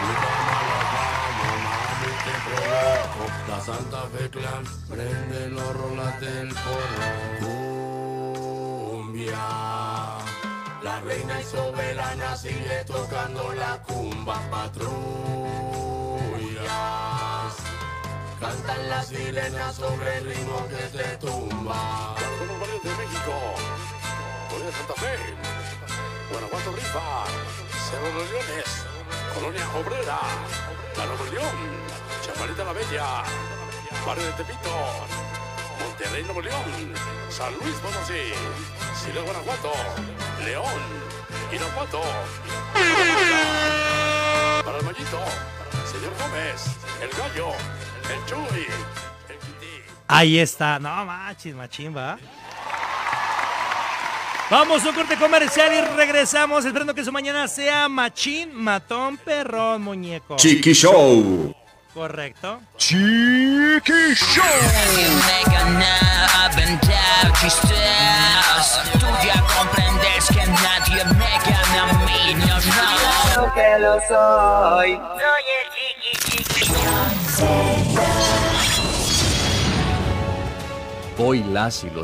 Mi mamá la mami te provoco, la Santa Fe Clan, prende los rolas del porro. Cumbia, la reina y soberana sigue tocando la cumba patrullas. Cantan las sirenas sobre el ritmo que te tumba. De México, Colonia Santa Fe, Guanajuato Rifa, Cerro de Leones, Colonia Obrera, La Chamarita la Bella, Barrio de Tepito, Monterrey Nuevo León, San Luis Potosí, Ciudad Guanajuato, León, Irapuato, para el Mayito, Señor Gómez, El Gallo, El Chuy, Ahí está. No, machis, machín, va. Vamos a un corte comercial y regresamos. Esperando que su mañana sea machín, matón, perrón, muñeco. Chiqui Show. Correcto. Chiqui Show. Tú ya comprendes que nadie me gana a mí, no, no. Claro que lo soy. Soy el chiqui chiqui. Hoy las y los